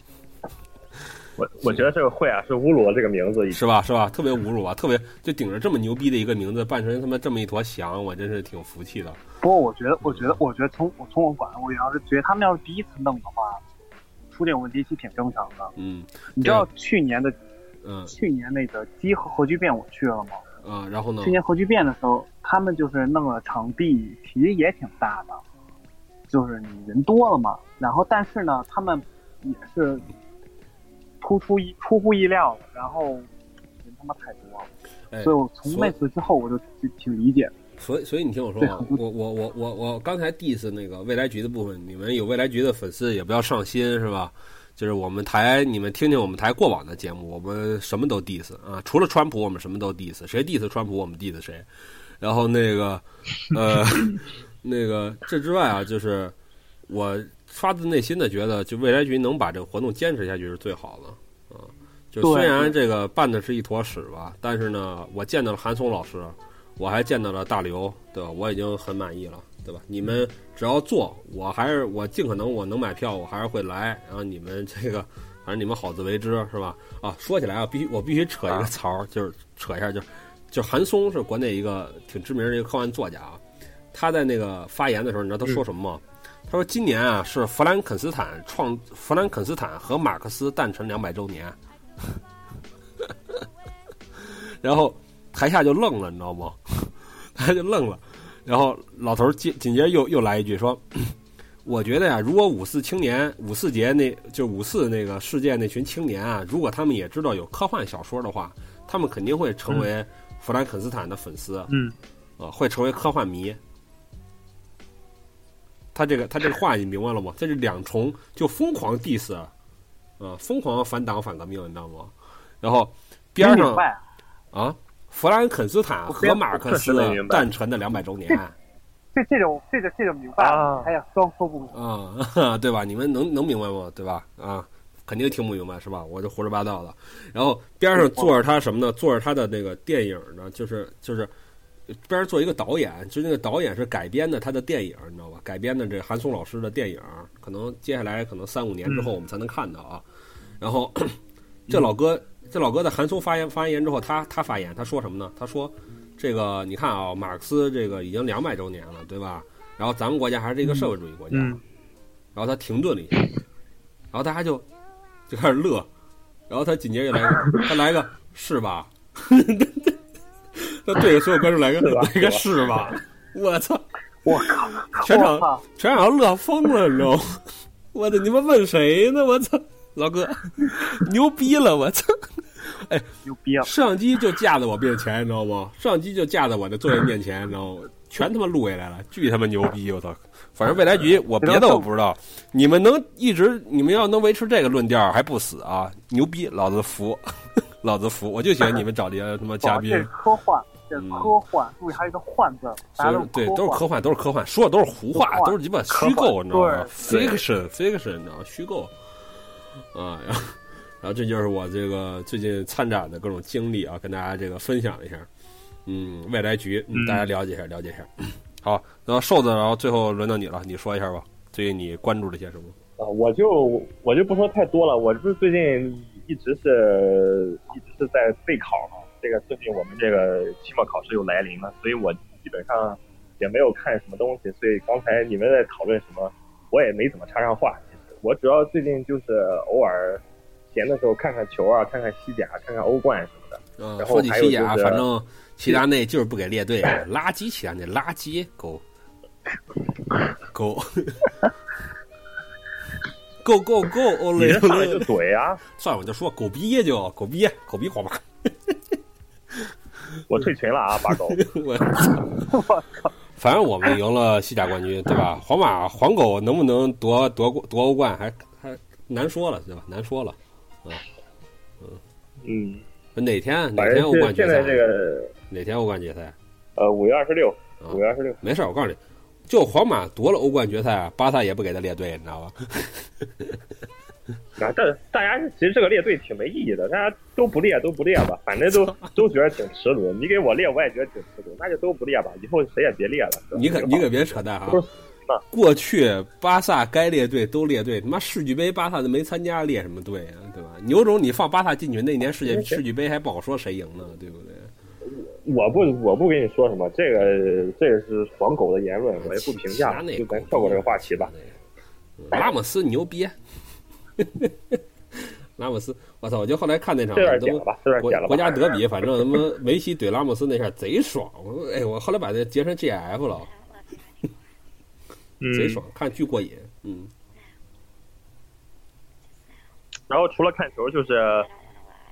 我我觉得这个会啊是侮辱了这个名字，是吧？是吧？特别侮辱啊！特别就顶着这么牛逼的一个名字，扮成他妈这么一坨翔，我真是挺服气的。不过我觉得，我觉得，我觉得从我从我管，我要是觉得他们要是第一次弄的话。出点问题其实挺正常的。嗯，你知道去年的，嗯，去年那个基核核聚变我去了吗？啊，然后呢？去年核聚变的时候，他们就是弄了场地，其实也挺大的，就是你人多了嘛。然后，但是呢，他们也是突出意出乎意料的，然后人他妈太多了，所以我从那次之后我就就挺理解的。所以，所以你听我说啊，我我我我我刚才 diss 那个未来局的部分，你们有未来局的粉丝也不要上心，是吧？就是我们台，你们听听我们台过往的节目，我们什么都 diss 啊，除了川普，我们什么都 diss，谁 diss 川普，我们 diss 谁。然后那个，呃，[LAUGHS] 那个这之外啊，就是我发自内心的觉得，就未来局能把这个活动坚持下去是最好的啊。就虽然这个办的是一坨屎吧，但是呢，我见到了韩松老师。我还见到了大刘，对吧？我已经很满意了，对吧？你们只要做，我还是我尽可能我能买票，我还是会来。然后你们这个，反正你们好自为之，是吧？啊，说起来啊，必须我必须扯一个槽，就是扯一下，就就韩松是国内一个挺知名的一个科幻作家啊。他在那个发言的时候，你知道他说什么吗？他说今年啊是弗兰肯斯坦创弗兰肯斯坦和马克思诞辰两百周年，[LAUGHS] [LAUGHS] 然后。台下就愣了，你知道吗？[LAUGHS] 他就愣了，然后老头紧紧接着又又来一句说：“ [CLEARS THROAT] 我觉得呀，如果五四青年五四节那就五四那个事件那群青年啊，如果他们也知道有科幻小说的话，他们肯定会成为弗兰肯斯坦的粉丝，嗯，啊，会成为科幻迷。他这个他这个话你明白了吗？这是两重就疯狂 diss，啊，疯狂反党反革命，你知道吗？然后边上啊。”弗兰肯斯坦和马克思诞辰的两百周年，这这种这个这种明白哎呀，装说不明啊，[LAUGHS] 对吧？你们能能明白吗？对吧？啊，肯定听不明白是吧？我就胡说八道的。然后边上坐着他什么呢？坐着他的那个电影呢，就是就是边上坐一个导演，就那个导演是改编的他的电影，你知道吧？改编的这韩松老师的电影，可能接下来可能三五年之后我们才能看到啊。然后 [COUGHS] 这老哥。这老哥在韩松发言发完言之后，他他发言，他说什么呢？他说：“这个你看啊，马克思这个已经两百周年了，对吧？然后咱们国家还是一个社会主义国家，嗯然后他停顿了一下，然后大家就就开始乐，然后他紧接着来个他来个是吧？他对着所有观众来个来个是吧？我操！我靠，全场全场乐疯了，你知道吗？我的你们问谁呢？我操，老哥，牛逼了！我操，[LAUGHS] 牛逼啊！摄像机就架在我面前，你知道吗？摄像机就架在我的座位面前，你知道吗？全他妈录下来了，巨他妈牛逼！我操！反正未来局我别的我不知道，你们能一直你们要能维持这个论调还不死啊？牛逼！老子服，[LAUGHS] 老子服！我就喜欢你们找这些他妈嘉宾这是，科幻，这科幻，注意还有一个“幻”字，对，都是科科幻，都是科幻，说的都是胡话，都是鸡巴虚构，你知道吗？fiction fiction，你知道吗？虚构啊，然后然后这就是我这个最近参展的各种经历啊，跟大家这个分享一下。嗯，未来局，嗯，嗯大家了解一下，了解一下。[CLEARS THROAT] 好，那瘦子，然后最后轮到你了，你说一下吧，最近你关注了些什么？啊，我就我就不说太多了，我是最近一直是一直是在备考嘛，这个最近我们这个期末考试又来临了，所以我基本上也没有看什么东西，所以刚才你们在讨论什么，我也没怎么插上话。其实我主要最近就是偶尔闲的时候看看球啊，看看西甲，看看欧冠什么的。嗯，然后说起西甲，反正齐达内就是不给列队，垃圾齐达内，垃圾狗狗。够够够！欧雷就怼啊！算了，我就说狗逼就狗逼狗逼黄马，我退群了啊，八狗。我操！反正我们赢了西甲冠军，对吧？皇马黄狗能不能夺夺夺欧冠，还还难说了，对吧？难说了。嗯，哪天哪天欧冠决赛？这个哪天欧冠决赛？呃五月二十六，啊五月二十六。没事，我告诉你，就皇马夺了欧冠决赛啊，巴萨也不给他列队，你知道吧？[LAUGHS] 啊，但大家其实这个列队挺没意义的，大家都不列都不列吧，[LAUGHS] 反正都都觉得挺耻辱。你给我列，我也觉得挺耻辱，那就都不列吧，以后谁也别列了。你可你可别扯淡哈过去巴萨该列队都列队，他妈世俱杯巴萨都没参加，列什么队啊？对吧？有种你放巴萨进去，那年世界世俱杯还不好说谁赢呢，对不对？我不我不跟你说什么，这个这个是黄狗的言论，我也不评价齐达，内就咱跳过这个话题吧。。拉莫斯牛逼，[LAUGHS] 拉莫斯，我操！我就后来看那场这段都剪了吧，这段国。国家德比，反正他妈梅西怼拉莫斯那下贼爽，哎，我后来把它截成 GIF 了，嗯，贼爽，看巨过瘾，嗯。然后除了看球，就是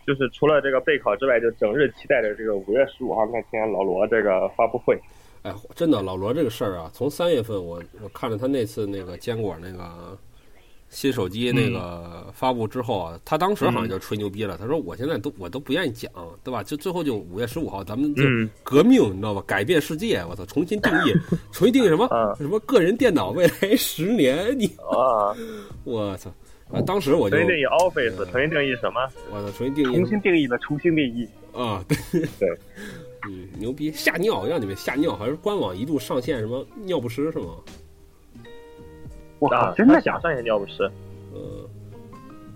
就是除了这个备考之外，就整日期待着这个五月十五号那天老罗这个发布会。哎，真的，老罗这个事儿啊，从三月份我我看了他那次那个坚果那个新手机那个发布之后啊，他当时好像就吹牛逼了，他说我现在都我都不愿意讲，对吧？就最后就五月十五号，咱们就嗯革命，你知道吧？改变世界，我操，重新定义，[LAUGHS] 重新定义什么？啊什么个人电脑未来十年？你啊，[LAUGHS] 我操！啊，当时我就重新定义 Office，重新定义什么？我操，重新定义重新定义的，重新定义。啊，对对，嗯，牛逼，吓尿，让你们吓尿，好像是官网一度上线什么尿不湿是吗？我靠，啊，真的他想上线尿不湿。嗯，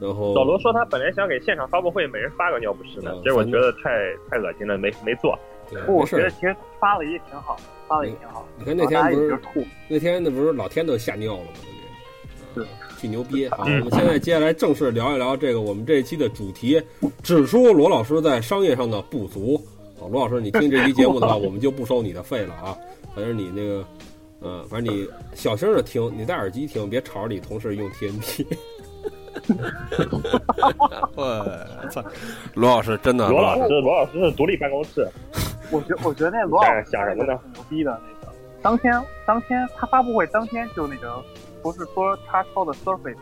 然后老罗说他本来想给现场发布会每人发个尿不湿呢嗯，结果觉得太太恶心了，没没做。对不过我觉得其实发了也挺好，发了也挺好。你看那天不是吐，那天那不是老天都吓尿了吗？[LAUGHS] 对不对？是啊巨牛逼！[LAUGHS] 好，我嗯们现在接下来正式聊一聊这个我们这一期的主题，指出罗老师在商业上的不足。好，罗老师，你听这期节目的话，[LAUGHS] 我们就不收你的费了啊。反正你那个，呃，反正你小声的听，你戴耳机听，别吵着你同事用 TNT。[LAUGHS] [LAUGHS] 我操，罗老师真的，罗老师，罗老师是独立办公室，我觉我觉得那罗老师想什么呢很牛逼的那个。当天当天他发布会当天就那个不是说他抄的 Surface，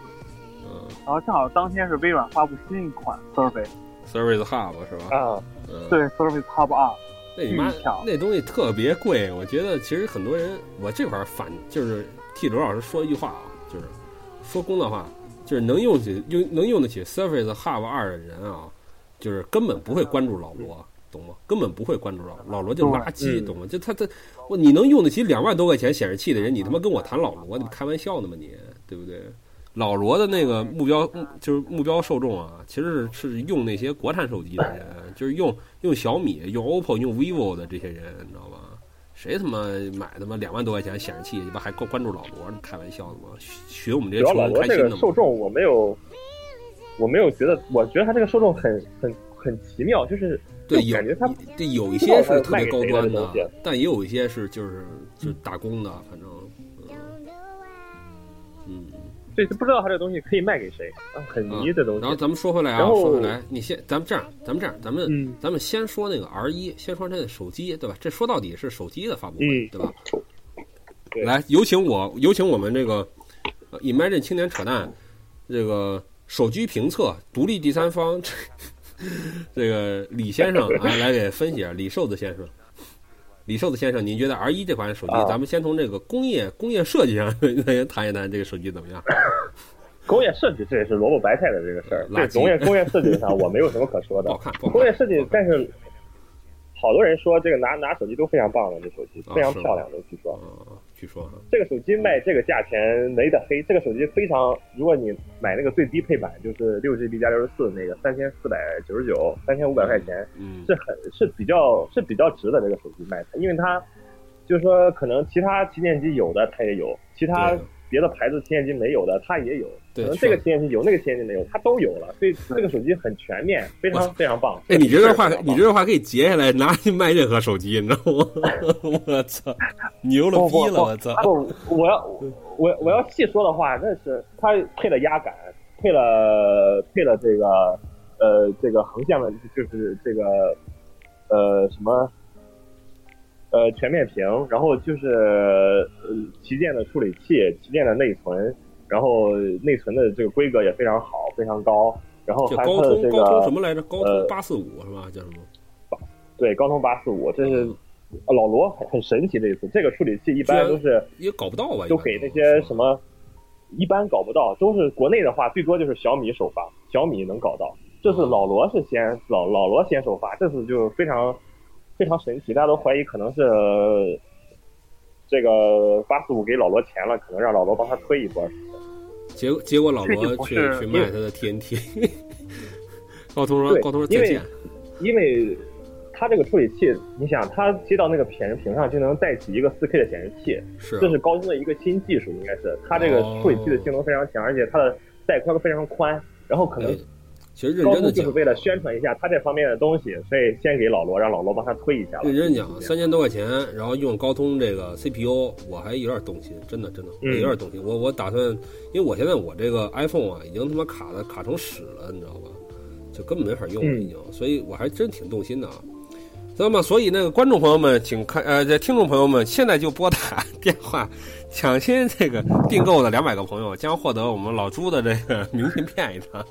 嗯然后正好当天是微软发布新一款 Surface，Surface Hub 是吧？啊，嗯，对 Surface Hub 二，那你妈那东西特别贵，我觉得其实很多人，我这块儿反就是替刘老师说一句话啊，就是说公道话，就是能用起用能用得起 Surface Hub 二的人啊，就是根本不会关注老罗，懂吗？根本不会关注老老罗就垃圾，嗯懂吗？就他他我你能用得起两万多块钱显示器的人，你他妈跟我谈老罗，你开玩笑呢吗你？对不对？老罗的那个目标嗯就是目标受众啊，其实是是用那些国产手机的人，就是用用小米、用 OPPO、用 vivo 的这些人，你知道吧？谁他妈买他妈两万多块钱显示器，你不还关关注老罗？开玩笑的吗？学我们这些穷人开心的吗？受众我没有，我没有觉得，我觉得他这个受众很很很奇妙，就是对，感觉他对有一些是特别高端的，但也有一些是就是就打工的，反正对，就不知道他这东西可以卖给谁，很迷的东西。然后咱们说回来啊，说回来，你先，咱们这样，咱们这样，咱们，咱们先说那个 R 一，先说这个手机，对吧？这说到底是手机的发布会，对吧？来，有请我，有请我们这个 Imagine 青年扯淡，这个手机评测独立第三方，[LAUGHS] 这个李先生啊，来给分析啊，李瘦子先生。李寿子先生，您觉得 R 一这款手机，咱们先从这个工业工业设计上谈一谈，这个手机怎么样？[LAUGHS] 工业设计这也是萝卜白菜的这个事儿。对，工业工业设计上我没有什么可说的。[LAUGHS] 不好看，工业设计，但是。好多人说这个拿拿手机都非常棒的，这手机非常漂亮的，据说。据说。这个手机卖这个价钱没得黑，这个手机非常，如果你买那个最低配版，就是六 GB 加六十四那个三千四百九十九，三千五百块钱，嗯是很是比较是比较值的这个手机卖，因为它就是说可能其他旗舰机有的它也有，其他。别的牌子旗舰机没有的，它也有。可能这个旗舰机有，那个旗舰机没有，它都有了。所以这个手机很全面，非常非常棒。哎，你这段话，你这段话可以截下来拿去卖任何手机，你知道吗？[LAUGHS] 我操，牛了逼了！我操！不，我要我我要细说的话，那是它配了压感，配了配了这个呃这个横向的，就是这个呃什么。呃，全面屏，然后就是呃旗舰的处理器，旗舰的内存，然后内存的这个规格也非常好，非常高。然后还是这个高通什么来着？高通八四五是吧？叫什么？对，高通八四五，这是老罗很很神奇的一次。这个处理器一般都是也搞不到吧？都给那些什么，一般搞不到，都是国内的话，最多就是小米首发，小米能搞到。这次老罗是先老老罗先首发，这次就非常。非常神奇，大家都怀疑可能是这个八四五给老罗钱了，可能让老罗帮他推一波。结结果老罗去去卖他的 TNT。[LAUGHS] 高通说：“高通说再见。”因为他这个处理器，你想，他接到那个显示屏上就能带起一个四 K 的显示器，是这是高通的一个新技术，应该是它这个处理器的性能非常强，而且它的带宽非常宽，然后可能。其实认真的就是为了宣传一下他这方面的东西，所以先给老罗，让老罗帮他推一下。认真讲，三千多块钱，然后用高通这个 CPU，我还有点动心，真的真的，我有点动心。我我打算，因为我现在我这个 iPhone 啊，已经他妈卡的卡成屎了，你知道吧？就根本没法用了，已经。所以我还真挺动心的啊。那么，所以那个观众朋友们，请看，呃，这听众朋友们，现在就拨打 [LAUGHS] 电话，抢先这个订购的两百个朋友将获得我们老朱的这个明信片一张。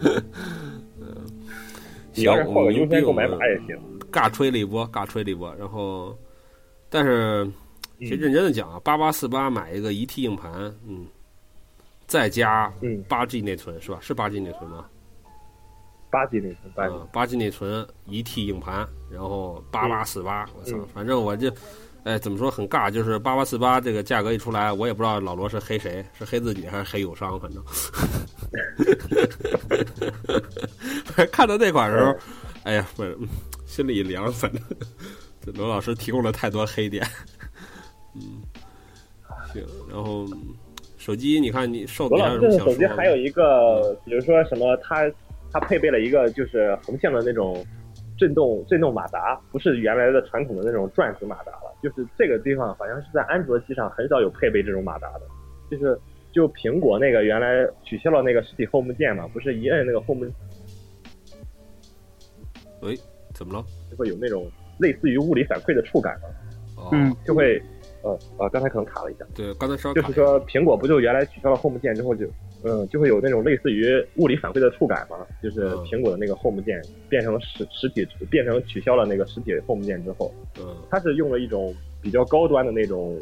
嗯，[LAUGHS] 行，我们优先购买码也行。尬吹了一波，尬吹了一波，然后，但是，其实认真的讲啊，八八四八买一个一 T 硬盘，嗯，再加八 G 内存是吧？是八 G 内存吗？八 G 内存，八 G，八 G 内存一 T 硬盘，然后八八四八，我操，反正我就。哎，怎么说很尬？就是八八四八这个价格一出来，我也不知道老罗是黑谁，是黑自己还是黑友商，反正。看到那款时候，哎呀，不是心里一凉，反正 [LAUGHS] 这罗老师提供了太多黑点。[LAUGHS] 嗯，行，然后手机，你看你手罗老师的手机还有一个，比如说什么，它它配备了一个就是横向的那种。震动震动马达不是原来的传统的那种转子马达了，就是这个地方好像是在安卓机上很少有配备这种马达的，就是就苹果那个原来取消了那个实体 Home 键嘛，不是一摁那个 Home，喂，怎么了？就会有那种类似于物理反馈的触感嘛，嗯，就会，呃呃，刚才可能卡了一下，对，刚才稍就是说苹果不就原来取消了 Home 键之后就。嗯，就会有那种类似于物理反馈的触感嘛，就是苹果的那个 Home 键变成实实体，变成取消了那个实体 Home 键之后，嗯，它是用了一种比较高端的那种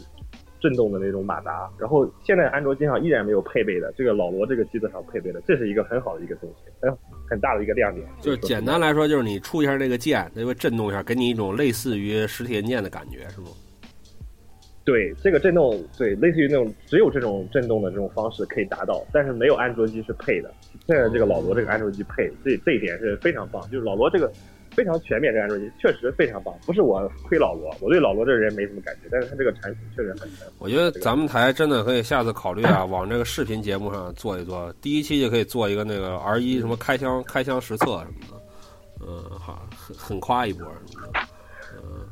震动的那种马达，然后现在安卓机上依然没有配备的，这个老罗这个机子上配备的，这是一个很好的一个东西，很很大的一个亮点。就是简单来说，就是你触一下这个键，它会震动一下，给你一种类似于实体按键的感觉，是吗？对这个震动，对类似于那种只有这种震动的这种方式可以达到，但是没有安卓机是配的。现在这个老罗这个安卓机配，这这一点是非常棒。就是老罗这个非常全面，这安卓机确实非常棒。不是我亏老罗，我对老罗这人没什么感觉，但是他这个产品确实很。我觉得咱们台真的可以下次考虑啊，往这个视频节目上做一做。第一期就可以做一个那个 R 一什么开箱开箱实测什么的，嗯，好，很很夸一波什么的，嗯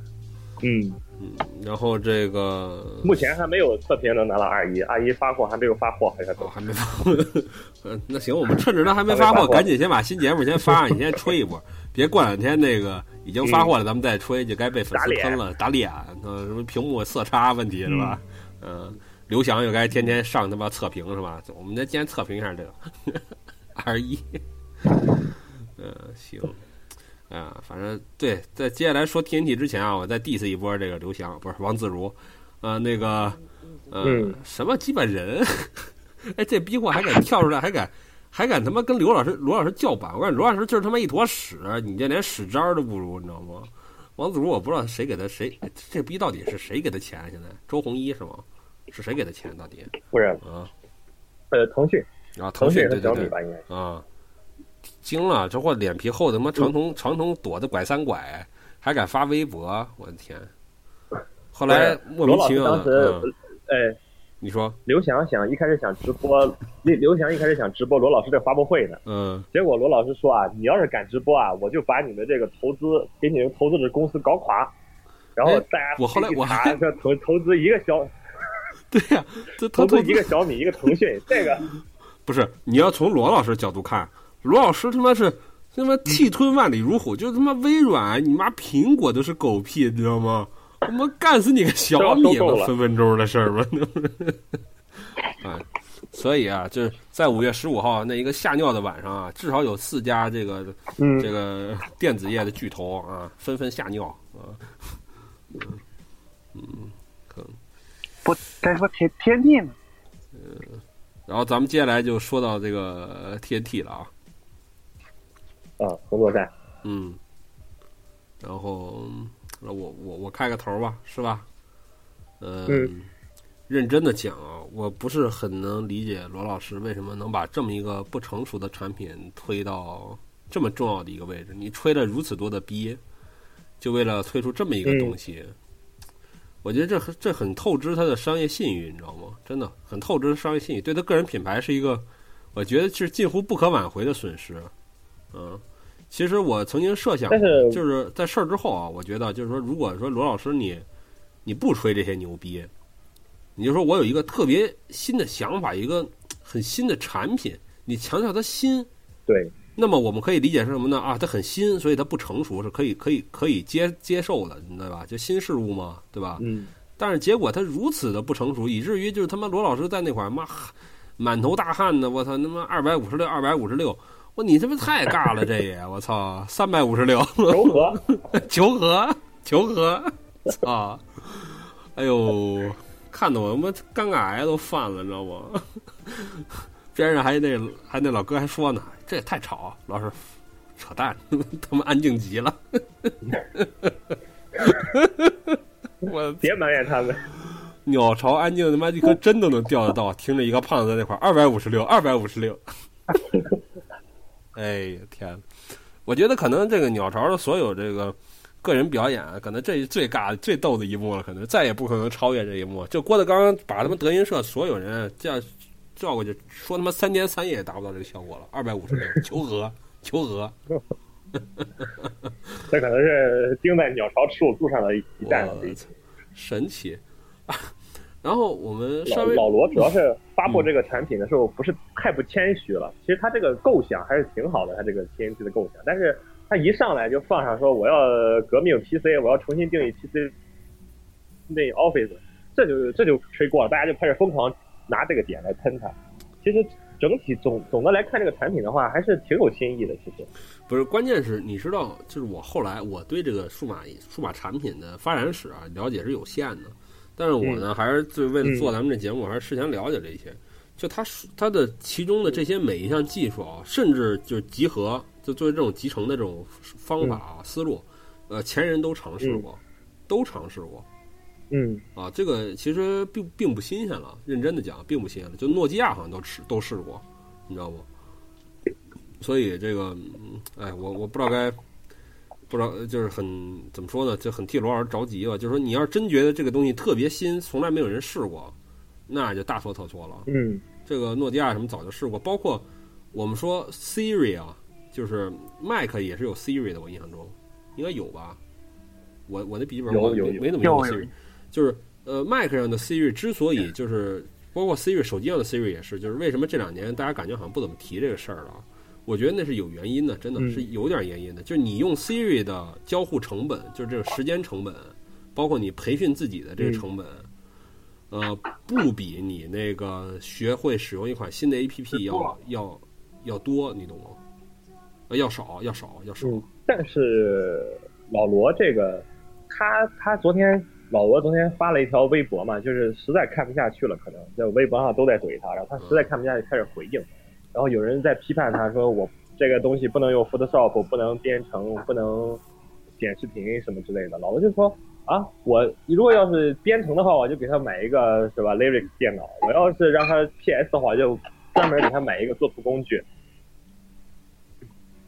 嗯嗯。然后这个目前还没有测评能拿到二一二一发货还没有发货，好像都还没发货。[LAUGHS] 嗯，那行，我们趁着他还没发货，赶紧先把新节目先发上，你先吹一波。别过两天那个已经发货了，咱们再吹，就该被粉丝喷了，打脸，呃，什么屏幕色差问题是吧？嗯，刘翔又该天天上他妈测评是吧？我们再先测评一下这个 [LAUGHS] 二一，嗯，[LAUGHS] 行，啊，反正对，在接下来说 TNT 之前啊，我再 diss 一波这个刘翔，不是王自如，呃，那个，嗯，什么鸡巴人？[LAUGHS] 哎，这逼货还敢跳出来，还敢。还敢他妈跟刘老师、罗老师叫板？我感觉罗老师就是他妈一坨屎，你这连屎渣都不如，你知道吗？王自如，我不知道谁给他谁，这逼到底是谁给他钱？现在周鸿祎是吗？是谁给他钱？到底？不是啊，呃，腾讯啊，腾讯和小米吧，应该啊，惊了！这货脸皮厚，他妈长筒长筒躲的拐三拐，还敢发微博，我的天！后来莫名其妙的，哎。你说刘翔想一开始想直播，刘刘翔一开始想直播罗老师的发布会呢。嗯。结果罗老师说啊，你要是敢直播啊，我就把你们这个投资给你们投资者公司搞垮。然后大家我后来我还说投投资一个小，[LAUGHS] 对呀，这投资一个小米一个腾讯，这个 [LAUGHS] 不是你要从罗老师角度看，罗老师他妈是他妈气吞万里如虎，就他妈微软，你妈苹果都是狗屁，你知道吗？他妈干死你个小米吧，分分钟的事儿吗？啊，所以啊，就是在五月十五号那一个吓尿的晚上啊，至少有四家这个这个电子业的巨头啊，纷纷吓尿啊。嗯嗯，可不该说天天地呢。嗯，然后咱们接下来就说到这个 TNT 了啊。啊，工作站。嗯，然后。那我我我开个头吧，是吧？嗯，认真的讲啊，我不是很能理解罗老师为什么能把这么一个不成熟的产品推到这么重要的一个位置。你吹了如此多的逼，就为了推出这么一个东西，我觉得这这很透支他的商业信誉，你知道吗？真的很透支商业信誉，对他个人品牌是一个，我觉得是近乎不可挽回的损失。嗯。其实我曾经设想，就是在事儿之后啊，我觉得就是说，如果说罗老师你你不吹这些牛逼，你就说我有一个特别新的想法，一个很新的产品，你强调它新，对，那么我们可以理解是什么呢？啊，它很新，所以它不成熟，是可以可以可以接接受的，你知道吧？就新事物嘛，对吧？嗯。但是结果它如此的不成熟，以至于就是他妈罗老师在那块儿妈满头大汗的，我操，他妈二百五十六，二百五十六。我你他妈太尬了，这也我操，三百五十六，求和，[LAUGHS] 求和，求和，操！哎呦，看得我他妈尴尬癌都犯了，你知道不？边上还那还那老哥还说呢，这也太吵，老师扯淡，[LAUGHS] 他妈安静极了。我别埋怨他们，鸟巢安静他妈一颗针都能钓得到，听着一个胖子在那块二百五十六，二百五十六。[LAUGHS] 哎呀天！我觉得可能这个鸟巢的所有这个个人表演，可能这是最尬、最逗的一幕了，可能再也不可能超越这一幕。就郭德纲把他们德云社所有人叫叫过去，说他妈三天三夜也达不到这个效果了。二百五十人，求和，求和。[LAUGHS] 这可能是钉在鸟巢耻辱柱上的一 [LAUGHS] 战了。神奇。然后我们老老罗主要是发布这个产品的时候不是太不谦虚了，其实他这个构想还是挺好的，他这个 TNT 的构想，但是他一上来就放上说我要革命 PC，我要重新定义 PC，那 Office，这就这就吹过了，大家就开始疯狂拿这个点来喷他。其实整体总总的来看，这个产品的话还是挺有新意的。其实不是，关键是你知道，就是我后来我对这个数码数码产品的发展史啊了解是有限的。但是我呢，还是就为了做咱们这节目，还是事先了解这些。就它它的其中的这些每一项技术啊，甚至就是集合，就作为这种集成的这种方法啊思路，呃，前人都尝试过，都尝试过。嗯啊，这个其实并并不新鲜了。认真的讲，并不新鲜了。就诺基亚好像都试都试过，你知道不？所以这个，哎，我我不知道该不知道，就是很怎么说呢，就很替罗老师着急吧。就是说，你要真觉得这个东西特别新，从来没有人试过，那就大错特错了。嗯，这个诺基亚什么早就试过，包括我们说 Siri 啊，就是 Mac 也是有 Siri 的，我印象中应该有吧。我我的笔记本我没没怎么用过 Siri，就是呃 Mac 上的 Siri 之所以就是包括 Siri 手机上的 Siri 也是，就是为什么这两年大家感觉好像不怎么提这个事儿了？我觉得那是有原因的，真的是有点原因的。就是你用 Siri 的交互成本，就是这个时间成本，包括你培训自己的这个成本，呃，不比你那个学会使用一款新的 APP 要要要多，你懂吗？呃，要少，要少，要少。但是老罗这个。他他昨天老罗昨天发了一条微博嘛，就是实在看不下去了，可能在微博上都在怼他，然后他实在看不下去，开始回应，然后有人在批判他说我这个东西不能用 Photoshop，不能编程，不能剪视频什么之类的。老罗就说啊，我如果要是编程的话，我就给他买一个是吧 Lyric 电脑；我要是让他 PS 的话，就专门给他买一个作图工具。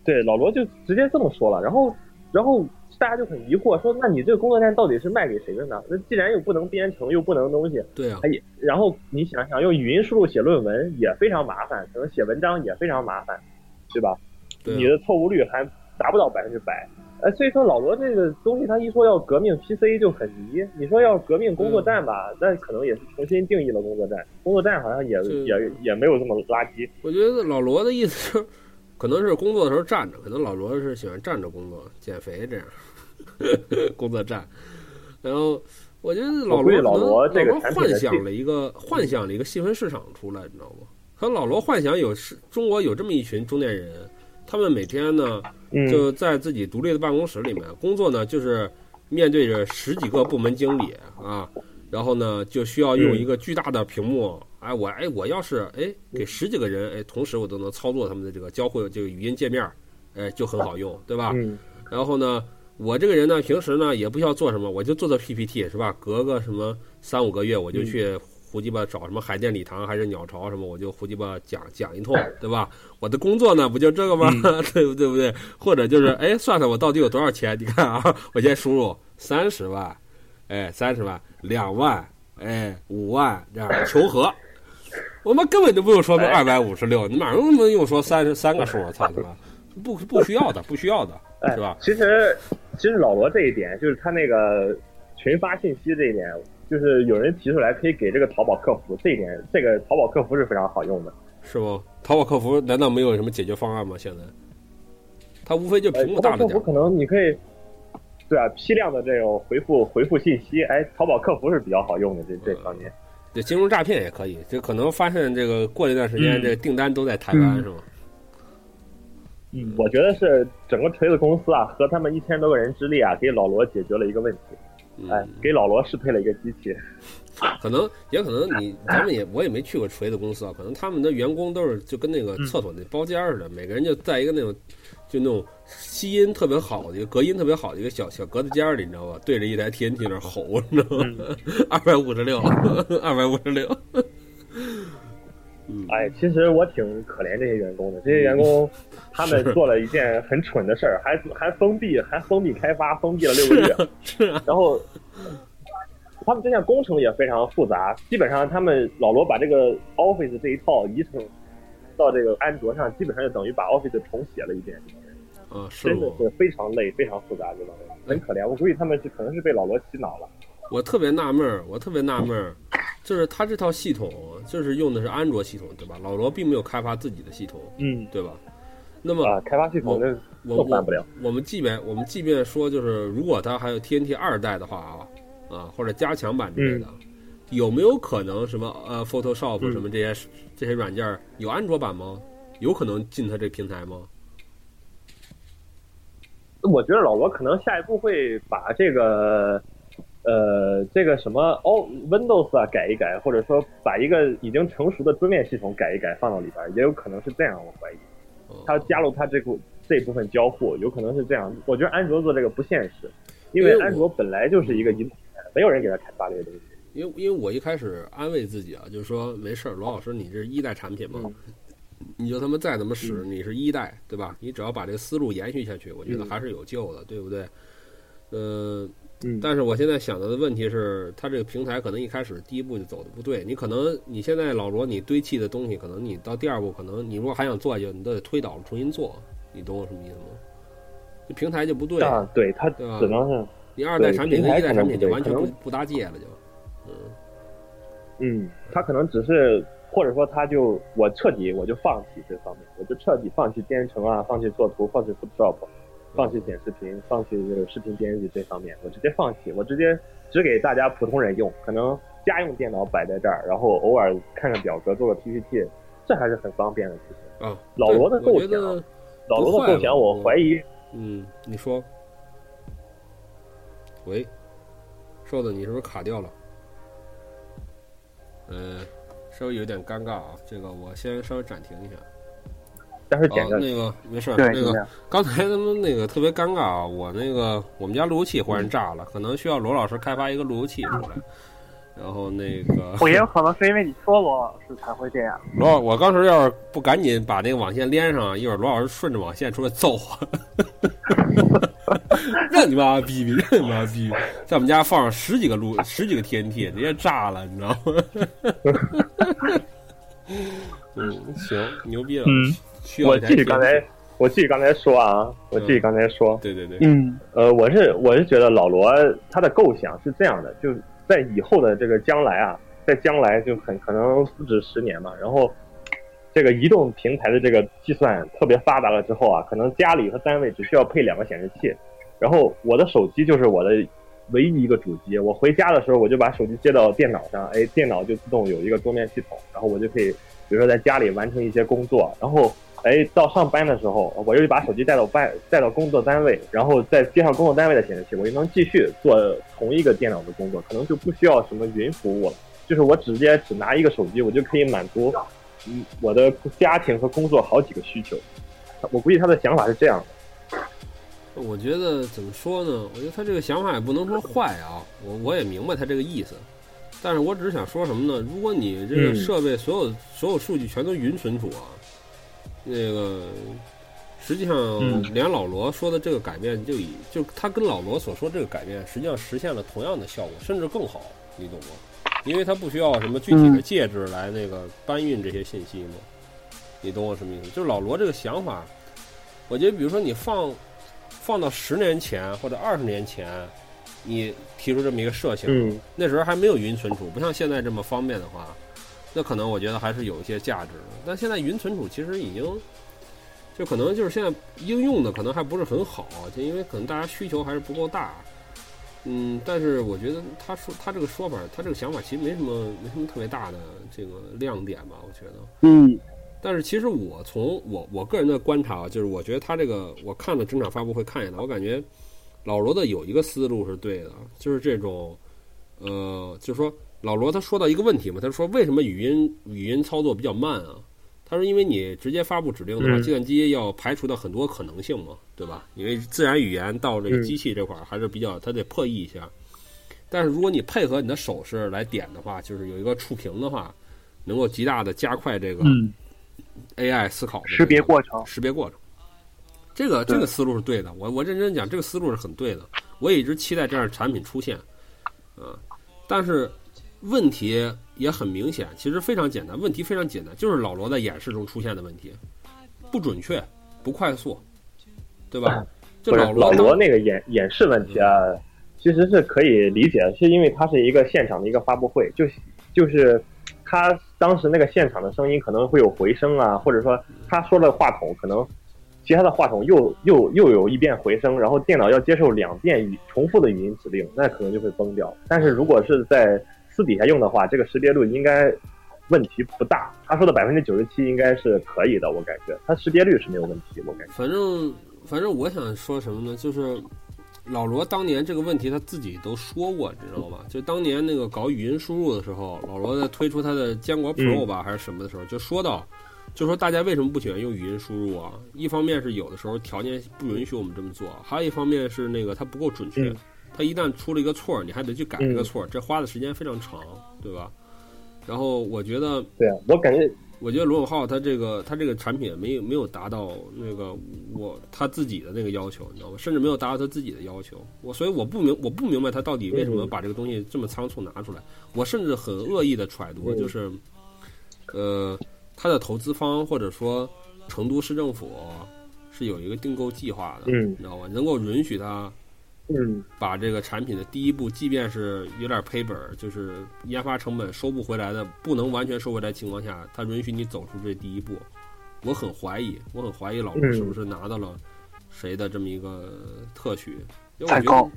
对，老罗就直接这么说了，然后然后。大家就很疑惑，说那你这个工作站到底是卖给谁的呢？那既然又不能编程，又不能东西，对啊，也然后你想想，用语音输入写论文也非常麻烦，可能写文章也非常麻烦，对吧？你的错误率还达不到百分之百，呃，所以说老罗这个东西，他一说要革命 PC 就很迷。你说要革命工作站吧，那可能也是重新定义了工作站，工作站好像也也也没有这么垃圾。我觉得老罗的意思是，可能是工作的时候站着，可能老罗是喜欢站着工作，减肥这样。[LAUGHS] 工作站，然后我觉得老罗老罗这个幻想了一个幻想了一个细分市场出来，你知道吗？可老罗幻想有是中国有这么一群中年人，他们每天呢就在自己独立的办公室里面工作呢，就是面对着十几个部门经理啊，然后呢就需要用一个巨大的屏幕，哎我哎我要是哎给十几个人哎同时我都能操作他们的这个交互这个语音界面，哎就很好用，对吧？然后呢。我这个人呢，平时呢也不需要做什么，我就做做 PPT 是吧？隔个什么三五个月，我就去胡鸡巴找什么海淀礼堂还是鸟巢什么，我就胡鸡巴讲讲一通，对吧？我的工作呢不就这个吗？[LAUGHS] 对不对不对？或者就是哎，算算我到底有多少钱？你看啊，我先输入三十万，哎，三十万，两万，哎，五万这样求和。我们根本就不用说那二百五十六，你马上能用说三十三个数，我操他妈！不不需要的，不需要的，是吧？其实，其实老罗这一点，就是他那个群发信息这一点，就是有人提出来可以给这个淘宝客服这一点，这个淘宝客服是非常好用的，是吗？淘宝客服难道没有什么解决方案吗？现在，他无非就屏幕大了点。客服可能你可以，对啊，批量的这种回复回复信息，哎，淘宝客服是比较好用的这这方面。对，金融诈骗也可以，就可能发现这个过一段时间，这个订单都在台湾，是吗？嗯，我觉得是整个锤子公司啊，和他们一千多个人之力啊，给老罗解决了一个问题，哎，给老罗适配了一个机器。[LAUGHS] 可能也可能你咱们也我也没去过锤子公司啊，可能他们的员工都是就跟那个厕所那包间似的，每个人就在一个那种就那种吸音特别好的一个隔音特别好的一个小小格子间里，你知道吧？对着一台 TNT 那吼，你知道吗？[LAUGHS] 二百五十六，二百五十六。哎，其实我挺可怜这些员工的。这些员工，[LAUGHS] 他们做了一件很蠢的事儿，还还封闭，还封闭开发，封闭了六个月。[LAUGHS] 是。然后，他们这项工程也非常复杂。基本上，他们老罗把这个 Office 这一套移成到这个安卓上，基本上就等于把 Office 重写了一遍。嗯，是。真的是非常累，非常复杂，这帮人很可怜。我估计他们是可能是被老罗洗脑了。我特别纳闷儿，我特别纳闷儿。就是他这套系统，就是用的是安卓系统，对吧？老罗并没有开发自己的系统，嗯，对吧？那么开发系统我我不了。我们即便我们即便说，就是如果它还有 TNT 二代的话啊啊，或者加强版之类的，有没有可能什么呃 Photoshop 什么这些这些软件有安卓版吗？有可能进它这平台吗？我觉得老罗可能下一步会把这个。呃，这个什么哦，Windows 啊，改一改，或者说把一个已经成熟的桌面系统改一改，放到里边，也有可能是这样。我怀疑，他加入他这部这部分交互，有可能是这样。我觉得安卓做这个不现实，因为安卓本来就是一个一，没有人给他开发这个东西。因为因为我一开始安慰自己啊，就是说没事儿，罗老师，你这是一代产品嘛，你就他妈再怎么使，你是一代，对吧？你只要把这个思路延续下去，我觉得还是有救的，对不对？呃，但是我现在想到的问题是，它这个平台可能一开始第一步就走的不对。你可能你现在老罗你堆砌的东西，可能你到第二步，可能你如果还想做下去，你都得推倒重新做。你懂我什么意思吗？这平台就不对啊，对它只能是你二代产品跟一代产品就完全不不搭界了，就嗯嗯，它可能只是。或者说，他就我彻底我就放弃这方面，我就彻底放弃编程啊，放弃做图，放弃 Photoshop，放弃剪视频，放弃这个视频编辑这方面，我直接放弃，我直接只给大家普通人用，可能家用电脑摆在这儿，然后偶尔看看表格，做个 PPT，这还是很方便的事情。啊，老罗的构想，老罗的构想，我怀疑。嗯，你说，喂，瘦子，你是不是卡掉了？嗯。稍微有点尴尬啊，这个我先稍微暂停一下。待会儿剪那个没事，那个刚才他们那个特别尴尬啊，我那个我们家路由器忽然炸了，可能需要罗老师开发一个路由器出来。然后那个，[LAUGHS] 我也有可能是因为你说罗老师才会这样。罗，我刚时要是不赶紧把那个网线连上，一会儿罗老师顺着网线出来揍我。[LAUGHS] 让你妈逼逼，让你妈逼逼，在我们家放上十几个路，十几个 TNT，直接炸了，你知道吗？[LAUGHS] 嗯，行，牛逼了。嗯，我继续刚才，我继续刚才说啊，我继续刚才说。对对对。嗯，呃，我是我是觉得老罗他的构想是这样的，就在以后的这个将来啊，在将来就很可能不止十年嘛，然后。这个移动平台的这个计算特别发达了之后啊，可能家里和单位只需要配两个显示器，然后我的手机就是我的唯一一个主机。我回家的时候，我就把手机接到电脑上，哎，电脑就自动有一个桌面系统，然后我就可以，比如说在家里完成一些工作，然后哎，到上班的时候，我又把手机带到班带到工作单位，然后再接上工作单位的显示器，我就能继续做同一个电脑的工作，可能就不需要什么云服务了，就是我直接只拿一个手机，我就可以满足。嗯，我的家庭和工作好几个需求，我估计他的想法是这样的。我觉得怎么说呢？我觉得他这个想法也不能说坏啊，我我也明白他这个意思，但是我只是想说什么呢？如果你这个设备所有所有数据全都云存储啊，那个实际上连老罗说的这个改变就以就他跟老罗所说这个改变，实际上实现了同样的效果，甚至更好，你懂吗？因为他不需要什么具体的介质来那个搬运这些信息嘛，你懂我什么意思？就是老罗这个想法，我觉得比如说你放放到十年前或者二十年前，你提出这么一个设想，那时候还没有云存储，不像现在这么方便的话，那可能我觉得还是有一些价值的。但现在云存储其实已经，就可能就是现在应用的可能还不是很好，就因为可能大家需求还是不够大。嗯，但是我觉得他说他这个说法，他这个想法其实没什么没什么特别大的这个亮点吧？我觉得，嗯，但是其实我从我我个人的观察，就是我觉得他这个我看了整场发布会看下来，我感觉老罗的有一个思路是对的，就是这种，呃，就是说老罗他说到一个问题嘛，他说为什么语音语音操作比较慢啊？他说：“因为你直接发布指令的话，计算机要排除掉很多可能性嘛，对吧？因为自然语言到这个机器这块儿还是比较，它得破译一下。但是如果你配合你的手势来点的话，就是有一个触屏的话，能够极大的加快这个 AI 思考的识别过程。识别过程，这个这个思路是对的。我我认真讲，这个思路是很对的。我也一直期待这样的产品出现，啊，但是问题。”也很明显，其实非常简单，问题非常简单，就是老罗在演示中出现的问题，不准确，不快速，对吧？就老老罗那个演演示问题啊，其实是可以理解的，是因为它是一个现场的一个发布会，就就是他当时那个现场的声音可能会有回声啊，或者说他说的话筒可能其他的话筒又又又有一遍回声，然后电脑要接受两遍语重复的语音指令，那可能就会崩掉。但是如果是在私底下用的话，这个识别率应该问题不大。他说的百分之九十七应该是可以的，我感觉他识别率是没有问题。我感觉。反正反正我想说什么呢？就是老罗当年这个问题他自己都说过，你知道吗？就当年那个搞语音输入的时候，老罗在推出他的坚果 Pro 吧还是什么的时候，就说到，就说大家为什么不喜欢用语音输入啊？一方面是有的时候条件不允许我们这么做，还有一方面是那个它不够准确。他一旦出了一个错，你还得去改这个错，这花的时间非常长，对吧？然后我觉得，对啊，我感觉我觉得罗永浩他这个他这个产品没有没有达到那个我他自己的那个要求，你知道吗？甚至没有达到他自己的要求。我所以我不明我不明白他到底为什么把这个东西这么仓促拿出来。我甚至很恶意的揣度，就是呃，他的投资方或者说成都市政府是有一个订购计划的，你知道吗？能够允许他。嗯，把这个产品的第一步，即便是有点赔本，就是研发成本收不回来的，不能完全收回来情况下，他允许你走出这第一步。我很怀疑，我很怀疑老罗是不是拿到了谁的这么一个特许？太高。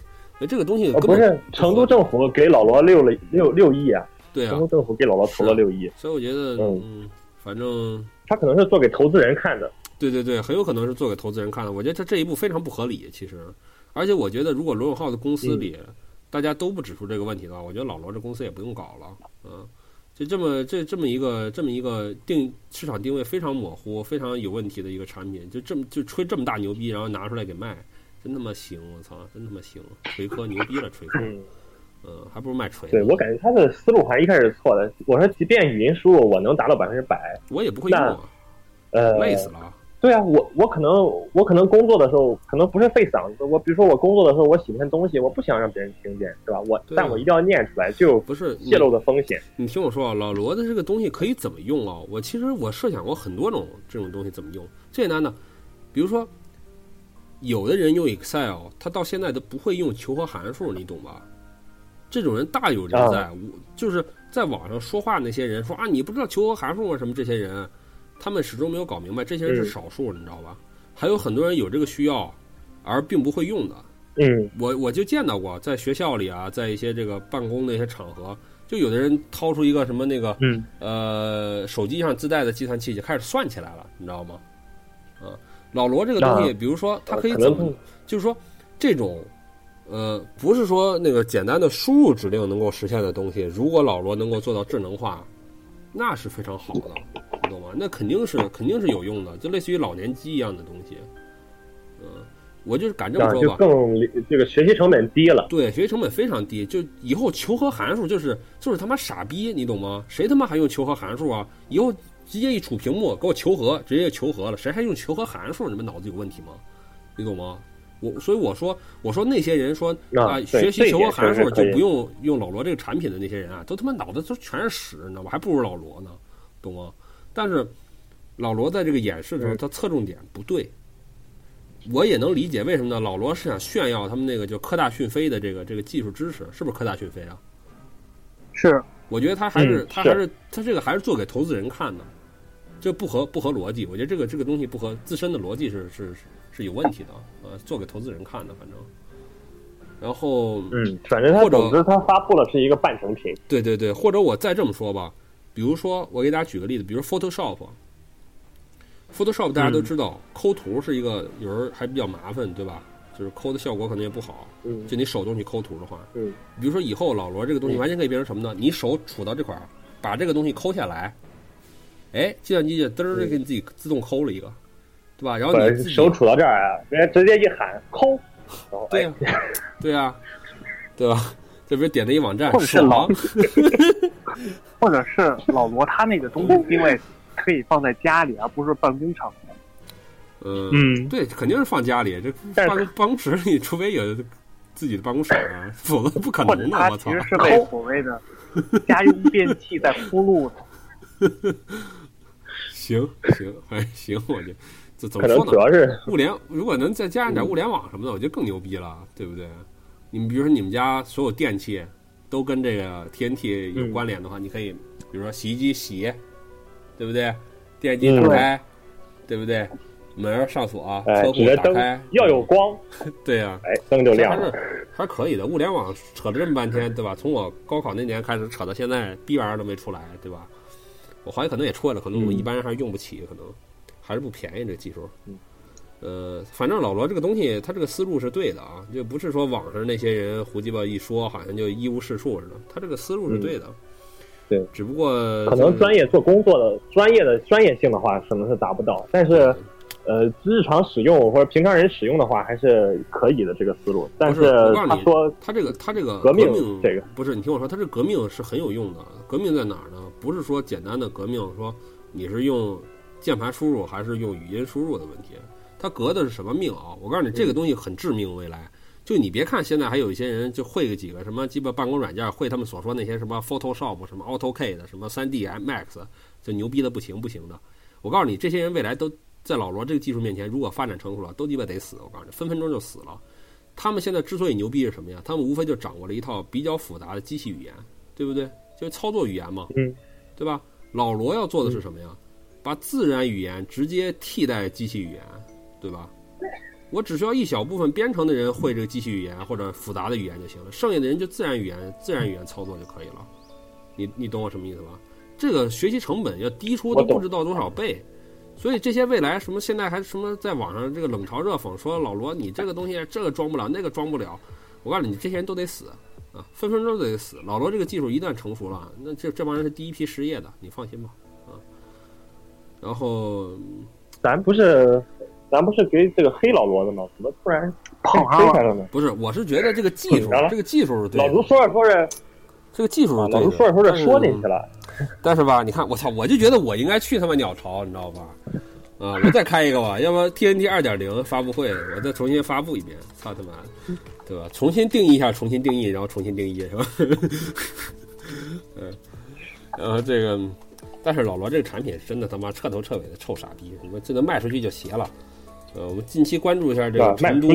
这个东西不是成都政府给老罗六了六六亿啊？对啊，成都政府给老罗投了六亿。所以我觉得，嗯，反正他可能是做给投资人看的。对对对，很有可能是做给投资人看的。我觉得他这一步非常不合理，其实。而且我觉得，如果罗永浩的公司里大家都不指出这个问题的话，我觉得老罗这公司也不用搞了。嗯，就这么这这么一个这么一个定市场定位非常模糊、非常有问题的一个产品，就这么就吹这么大牛逼，然后拿出来给卖，真他妈行！我操，真他妈行！锤科牛逼了，锤科。[LAUGHS] 嗯，还不如卖锤。对我感觉他的思路还一开始是错的。我说，即便语音输入我能达到百分之百，我也不会用，啊呃，累死了。对啊，我我可能我可能工作的时候可能不是费嗓子，我比如说我工作的时候我写篇东西，我不想让别人听见，是吧？我但我一定要念出来，就不是泄露的风险。你听我说啊，老罗的这个东西可以怎么用啊？我其实我设想过很多种这种东西怎么用。最简单的，比如说有的人用 Excel，他到现在都不会用求和函数，你懂吧？这种人大有人在，我就是在网上说话那些人说啊，你不知道求和函数吗？什么这些人。他们始终没有搞明白，这些人是少数，你知道吧？还有很多人有这个需要，而并不会用的。嗯，我我就见到过，在学校里啊，在一些这个办公的一些场合，就有的人掏出一个什么那个，嗯，呃，手机上自带的计算器就开始算起来了，你知道吗？啊，老罗这个东西，比如说它可以怎么，就是说这种，呃，不是说那个简单的输入指令能够实现的东西，如果老罗能够做到智能化。那是非常好的，你懂吗？那肯定是肯定是有用的，就类似于老年机一样的东西。嗯，我就是敢这么说吧。就更这个学习成本低了。对，学习成本非常低。就以后求和函数就是就是他妈傻逼，你懂吗？谁他妈还用求和函数啊？以后直接一杵屏幕给我求和，直接求和了，谁还用求和函数？你们脑子有问题吗？你懂吗？我所以我说我说那些人说啊学习求和函数就不用用老罗这个产品的那些人啊，都他妈脑子都全是屎，你知道吗？还不如老罗呢，懂吗？但是老罗在这个演示的时候，他侧重点不对。我也能理解为什么呢？老罗是想炫耀他们那个就科大讯飞的这个这个技术知识，是不是科大讯飞啊？是，我觉得他还是他还是他这个还是做给投资人看的，这不合不合逻辑。我觉得这个这个东西不合自身的逻辑是是是。有问题的，呃，做给投资人看的，反正，然后，嗯，反正他总之他发布了是一个半成品，对对对，或者我再这么说吧，比如说我给大家举个例子，比如 Photoshop，Photoshop 大家都知道抠图是一个有人还比较麻烦，对吧？就是抠的效果可能也不好，嗯，就你手动去抠图的话，嗯，比如说以后老罗这个东西完全可以变成什么呢？你手杵到这块儿，把这个东西抠下来，哎，计算机就嘚儿给你自己自动抠了一个。对吧？然后你手杵到这儿啊，人家直接一喊抠，对呀，对呀，对吧？这不是点的一网站，或者是老，[LAUGHS] 或者是老罗他那个东西定位可以放在家里，而不是办公场合。[LAUGHS] 嗯，对，肯定是放家里。这办公办公室里，除非有自己的办公室啊，否则不可能的。我操！其实是被所谓的家用电器在铺路的。[LAUGHS] 行行，哎行，我就。这怎么说呢？主要是物联，如果能再加上点物联网什么的，我觉得更牛逼了，对不对？你们比如说你们家所有电器都跟这个 TNT 有关联的话，你可以，比如说洗衣机洗，对不对？电视机打开，对不对？门上锁，车库打开，要有光，对呀，哎，灯就亮了，还是可以的。物联网扯了这么半天，对吧？从我高考那年开始扯到现在，逼玩意儿都没出来，对吧？我怀疑可能也出来了，可能我们一般人还是用不起，可能。还是不便宜，这个技术。嗯，呃，反正老罗这个东西，他这个思路是对的啊，就不是说网上那些人胡鸡巴一说，好像就一无是处似的。他这个思路是对的。对，只不过可能专业做工作的专业的专业性的话，可能是达不到。但是，呃，日常使用或者平常人使用的话，还是可以的这个思路。但是他说他这个他这个革命这个不是你听我说，他这革命是很有用的。革命在哪儿呢？不是说简单的革命说。你是用键盘输入还是用语音输入的问题。它革的是什么命啊？我告诉你，这个东西很致命。未来，就你别看现在还有一些人就会个几个什么鸡巴办公软件，会他们所说那些什么 Photoshop、什么 AutoCAD、什么 3D Max，就牛逼的不行不行的。我告诉你，这些人未来都在老罗这个技术面前，如果发展成熟了，都鸡巴得死。我告诉你，分分钟就死了。他们现在之所以牛逼是什么呀？他们无非就掌握了一套比较复杂的机器语言，对不对？就是操作语言嘛，嗯，对吧？老罗要做的是什么呀？把自然语言直接替代机器语言。对吧？我只需要一小部分编程的人会这个机器语言或者复杂的语言就行了，剩下的人就自然语言、自然语言操作就可以了。你你懂我什么意思吧？这个学习成本要低出都不知道多少倍。所以这些未来什么现在还什么在网上这个冷嘲热讽说老罗你这个东西这个装不了那个装不了，我告诉你这些人都得死啊，分分钟都得死。老罗这个技术一旦成熟了，那这这帮人是第一批失业的，你放心吧啊。然后咱不是。咱不是给这个黑老罗的吗？怎么突然跑黑开了呢？不是，我是觉得这个技术，这个技术是对。老卢说着说着，这个技术是对。老卢说着说着说进去了。但是吧，你看，我操，我就觉得我应该去他妈鸟巢，你知道吧？啊，我再开一个吧，要不 TNT 二点零发布会，我再重新发布一遍，操他妈，对吧？重新定义一下，重新定义，然后重新定义，是吧？[LAUGHS] 嗯，然后这个，但是老罗这个产品真的他妈彻头彻尾的臭傻逼，你们这能卖出去就邪了。呃，我们近期关注一下这个成都，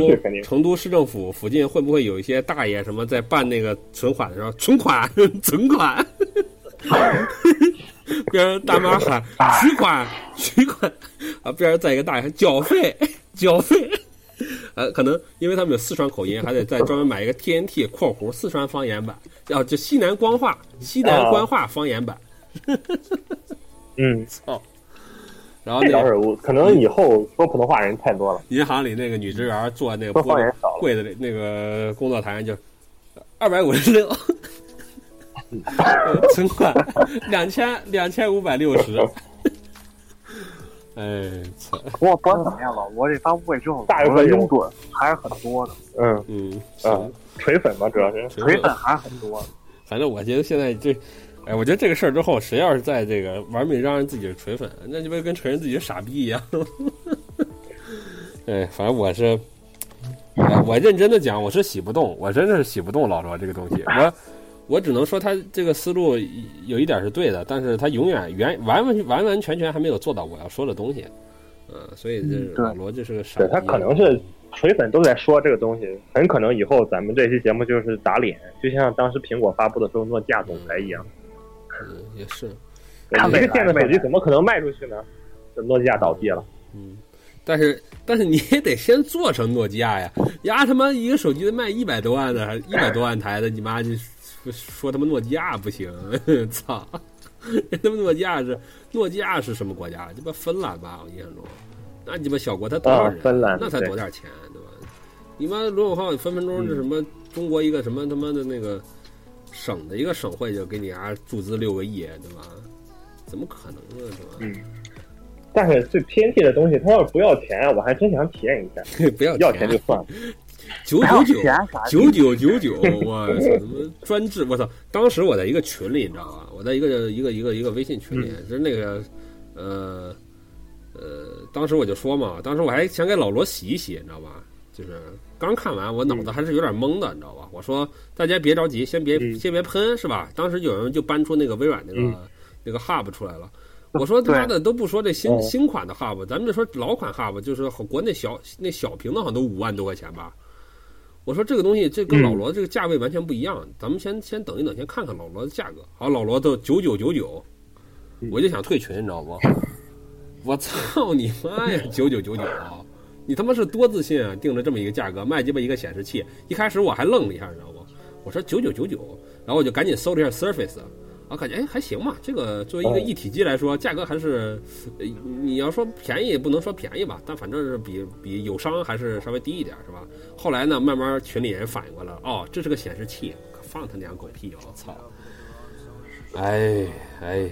成都市政府附近会不会有一些大爷什么在办那个存款的时候，存款、[LAUGHS] 存款，[LAUGHS] 边上大妈喊取款、取款，啊，边上再一个大爷喊缴费、缴费，[LAUGHS] 呃，可能因为他们有四川口音，还得再专门买一个 TNT（ 括弧四川方言版），叫就西南官话、西南官话方言版。[LAUGHS] 嗯，操。然后那会可能以后说普通话人太多了。银行里那个女职员坐那个柜子里那个工作台上就二百五十六，存款两千两千五百六十。哎，操！不管怎么样吧，我这发布会之后，大部分拥趸还是很多的。嗯嗯嗯，锤粉嘛，主要是锤粉还是很多。反正我觉得现在这。哎，我觉得这个事儿之后，谁要是在这个玩命嚷嚷自己是锤粉，那就不跟承认自己是傻逼一样。[LAUGHS] 哎，反正我是，我认真的讲，我是洗不动，我真的是洗不动老罗这个东西。我我只能说他这个思路有一点是对的，但是他永远完完完完完全全还没有做到我要说的东西。嗯，所以这老罗就是个傻。对他可能是锤粉都在说这个东西，很可能以后咱们这期节目就是打脸，就像当时苹果发布的时候诺基亚总裁一样。嗯，也是。你这个电子手机怎么可能卖出去呢？这诺基亚倒闭了。嗯，但是但是你也得先做成诺基亚呀！呀他妈一个手机卖一百多万的，还一百多万台的，你妈就说他妈诺基亚不行？[LAUGHS] 操！他妈诺基亚是诺基亚是什么国家？鸡巴芬兰吧？我印象中，那鸡巴小国他多少人？芬兰那才多点钱对吧？你妈罗永浩分分钟是什么中国一个什么他妈的那个。省的一个省会就给你啊注资六个亿，对吧？怎么可能呢，对吧？嗯。但是这 TNT 的东西，他要是不要钱，我还真想体验一下。[LAUGHS] 不要要钱就算了。[LAUGHS] 九九九九九九九，[LAUGHS] 我操！什么专治？我操！当时我在一个群里，你知道吧？我在一个一个一个一个微信群里，就是那个呃呃，当时我就说嘛，当时我还想给老罗洗一洗，你知道吧？就是。刚看完，我脑子还是有点懵的，你知道吧？我说大家别着急，先别先别喷，是吧？当时有人就搬出那个微软那个那个 Hub 出来了。我说他妈的都不说这新新款的 Hub，咱们就说老款 Hub，就是国内小那小屏的好像都五万多块钱吧。我说这个东西这跟老罗这个价位完全不一样，咱们先先等一等，先看看老罗的价格。好，老罗都九九九九，我就想退群，你知道不？[LAUGHS] 我操你妈呀，九九九九啊！你他妈是多自信啊！定了这么一个价格卖鸡巴一个显示器，一开始我还愣了一下，你知道不？我说九九九九，然后我就赶紧搜了一下 Surface，我，感觉哎还行嘛。这个作为一个一体机来说，价格还是，你要说便宜不能说便宜吧，但反正是比比友商还是稍微低一点，是吧？后来呢，慢慢群里人反应过来了，哦，这是个显示器，放他娘狗屁！我操！哎哎，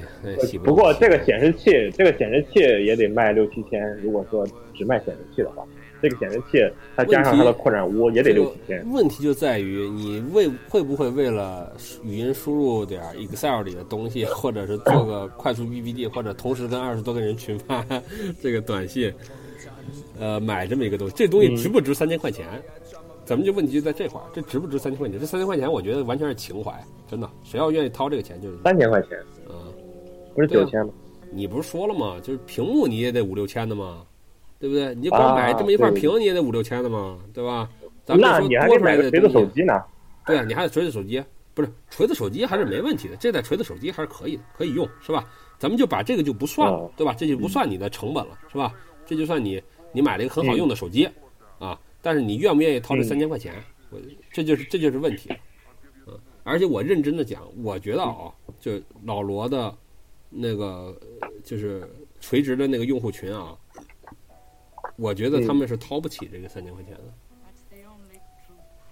不过这个显示器，这个显示器也得卖六七千。如果说只卖显示器的话，这个显示器它加上它的扩展坞也得六七千。问题就在于你为会不会为了语音输入点 Excel 里的东西，或者是做个快速 PPT，或者同时跟二十多个人群发 [LAUGHS] 这个短信，呃，买这么一个东西，这东西值不值三千块钱？咱们就问题就在这块儿，这值不值三千块钱？这三千块钱，我觉得完全是情怀，真的，谁要愿意掏这个钱就是三千块钱，嗯，不是九千吗？你不是说了吗？就是屏幕你也得五六千的吗？对不对？你就光买这么一块屏，你也得五六千的嘛，对吧？咱们说多出来的锤子手机呢？对啊，你还得锤子手机，不是锤子手机还是没问题的，这代锤子手机还是可以的，可以用，是吧？咱们就把这个就不算了，对吧？这就不算你的成本了，是吧？这就算你你买了一个很好用的手机啊，但是你愿不愿意掏这三千块钱？我这就是这就是问题，嗯，而且我认真的讲，我觉得啊，就老罗的那个就是垂直的那个用户群啊。我觉得他们是掏不起这个三千块钱的，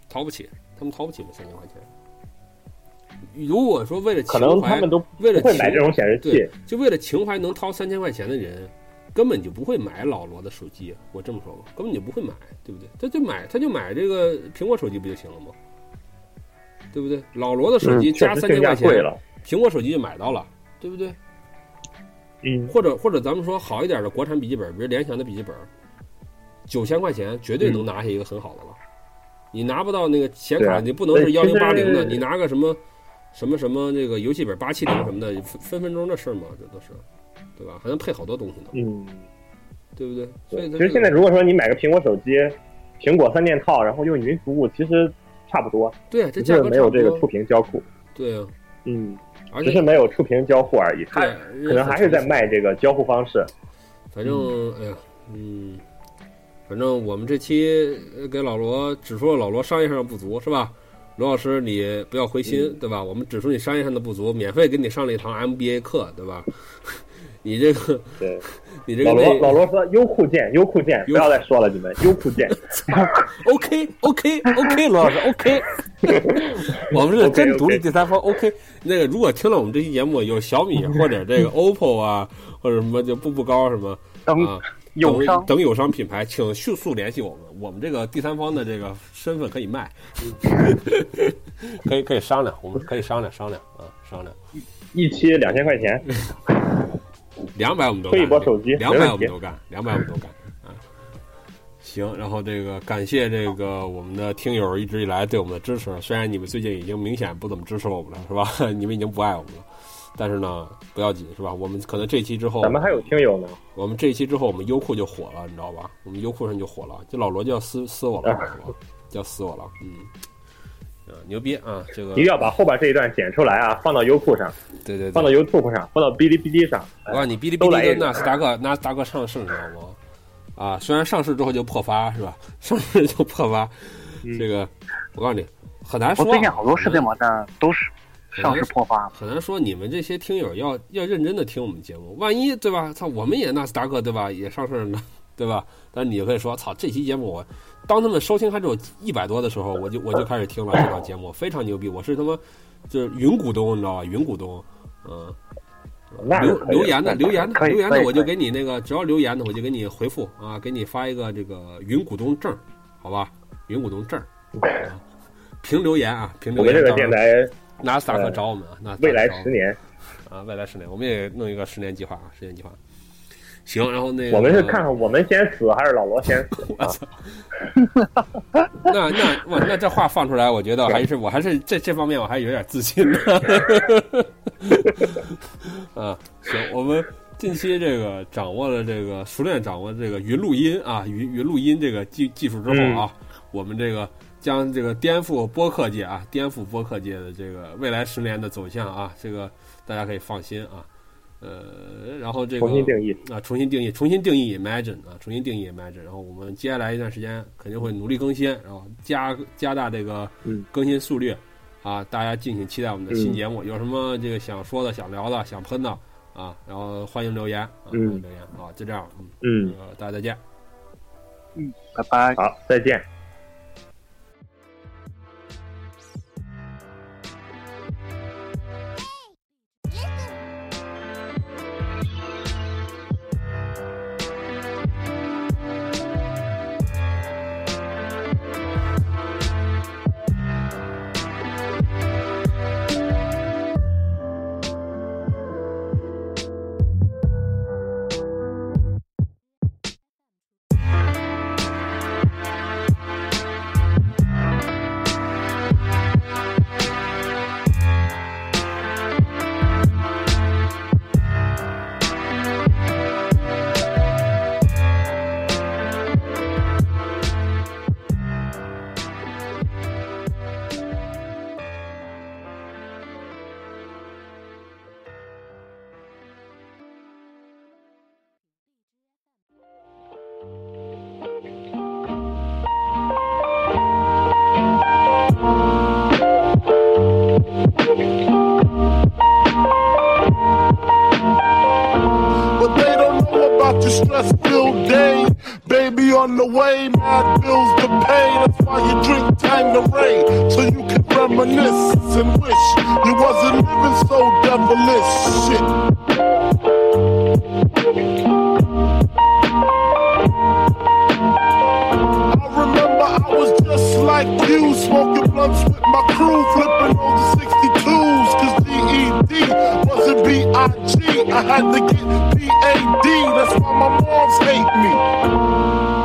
掏不起，他们掏不起这三千块钱。如果说为了情怀，为了买这种显示器，就为了情怀能掏三千块钱的人，根本就不会买老罗的手机。我这么说吧，根本就不会买，对不对？他就买，他就买这个苹果手机不就行了吗？对不对？老罗的手机加三千块钱，苹果手机就买到了，对不对？嗯。或者或者咱们说好一点的国产笔记本，比如联想的笔记本。九千块钱绝对能拿下一个很好的了，你拿不到那个显卡，你不能是幺零八零的，你拿个什么什么什么那个游戏本八七零什么的，分分分钟的事嘛，这都是，对吧？还能配好多东西呢，嗯，对不对？所以其实现在如果说你买个苹果手机，苹果三件套，然后用云服务，其实差不多。对啊，这价格没有这个触屏交互。对啊，嗯，只是没有触屏交互而已，它可能还是在卖这个交互方式。反正，哎呀，嗯。反正我们这期给老罗指出了老罗商业上的不足，是吧？罗老师，你不要灰心，对吧？我们指出你商业上的不足，免费给你上了一堂 MBA 课，对吧？你这个，对，[LAUGHS] 你这个老罗老罗说优酷见，优酷见，不要再说了，你们优酷见。[LAUGHS] OK，OK，OK，[LAUGHS] 罗老师，OK。我们是真独立第三方，OK。那个，如果听了我们这期节目，有小米或者这个 OPPO 啊，或者什么就步步高什么啊。友商等友商品牌，请迅速联系我们，我们这个第三方的这个身份可以卖，可以可以商量，我们可以商量商量啊，商量。一期两千块钱，两百我们都干，一把手机，两百我们都干，两百我们都干啊。行，然后这个感谢这个我们的听友一直以来对我们的支持，虽然你们最近已经明显不怎么支持我们了，是吧？[LAUGHS] 你们已经不爱我们了。但是呢，不要紧，是吧？我们可能这期之后，咱们还有听友呢。我们这期之后，我们优酷就火了，你知道吧？我们优酷上就火了，就老罗就要撕撕我了，是吧？就要撕我了，嗯，啊，牛逼啊！这个一定要把后边这一段剪出来啊，放到优酷上，对对，对放到 YouTube 上，放到哔哩哔哩上。我告诉你，哔哩哔哩跟纳斯达克纳斯达克上市，你知道吗？啊，虽然上市之后就破发，是吧？[LAUGHS] 上市就破发，这个我告诉你很难说。我最近好多视频网站都是。上市破发，很难说你们这些听友要要认真的听我们节目，万一对吧？操，我们也纳斯达克对吧？也上市呢，对吧？但你可以说，操，这期节目我当他们收听还只有一百多的时候，我就我就开始听了这档节目，非常牛逼，我是他妈就是云股东，你知道吧？云股东，嗯，留留言的留言的留言的，我就给你那个，只要留言的我就给你回复啊，给你发一个这个云股东证，好吧？云股东证，凭留言啊，凭留言。我们这个电台。拿萨克找我们啊！那未来十年啊，未来十年，我们也弄一个十年计划啊，十年计划。行，然后那我们是看看我们先死还是老罗先死？[LAUGHS] 我操！那那我那这话放出来，我觉得还是我还是这这方面我还有点自信的。[LAUGHS] 啊，行，我们近期这个掌握了这个熟练掌握这个云录音啊，云云录音这个技技术之后啊，我们这个。将这个颠覆播客界啊，颠覆播客界的这个未来十年的走向啊，这个大家可以放心啊。呃，然后这个重新定义啊，重新定义，重新定义 Imagine 啊，重新定义 Imagine。然后我们接下来一段时间肯定会努力更新，然后加加大这个更新速率啊。大家敬请期待我们的新节目。有什么这个想说的、想聊的、想喷的啊？然后欢迎留言啊，欢迎留言啊。就这样，嗯，大家再见。嗯，拜拜。好，再见。crew flipping on the 62s, cause DED wasn't B-I-G. I had to get P-A-D, that's why my moms hate me.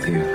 with you.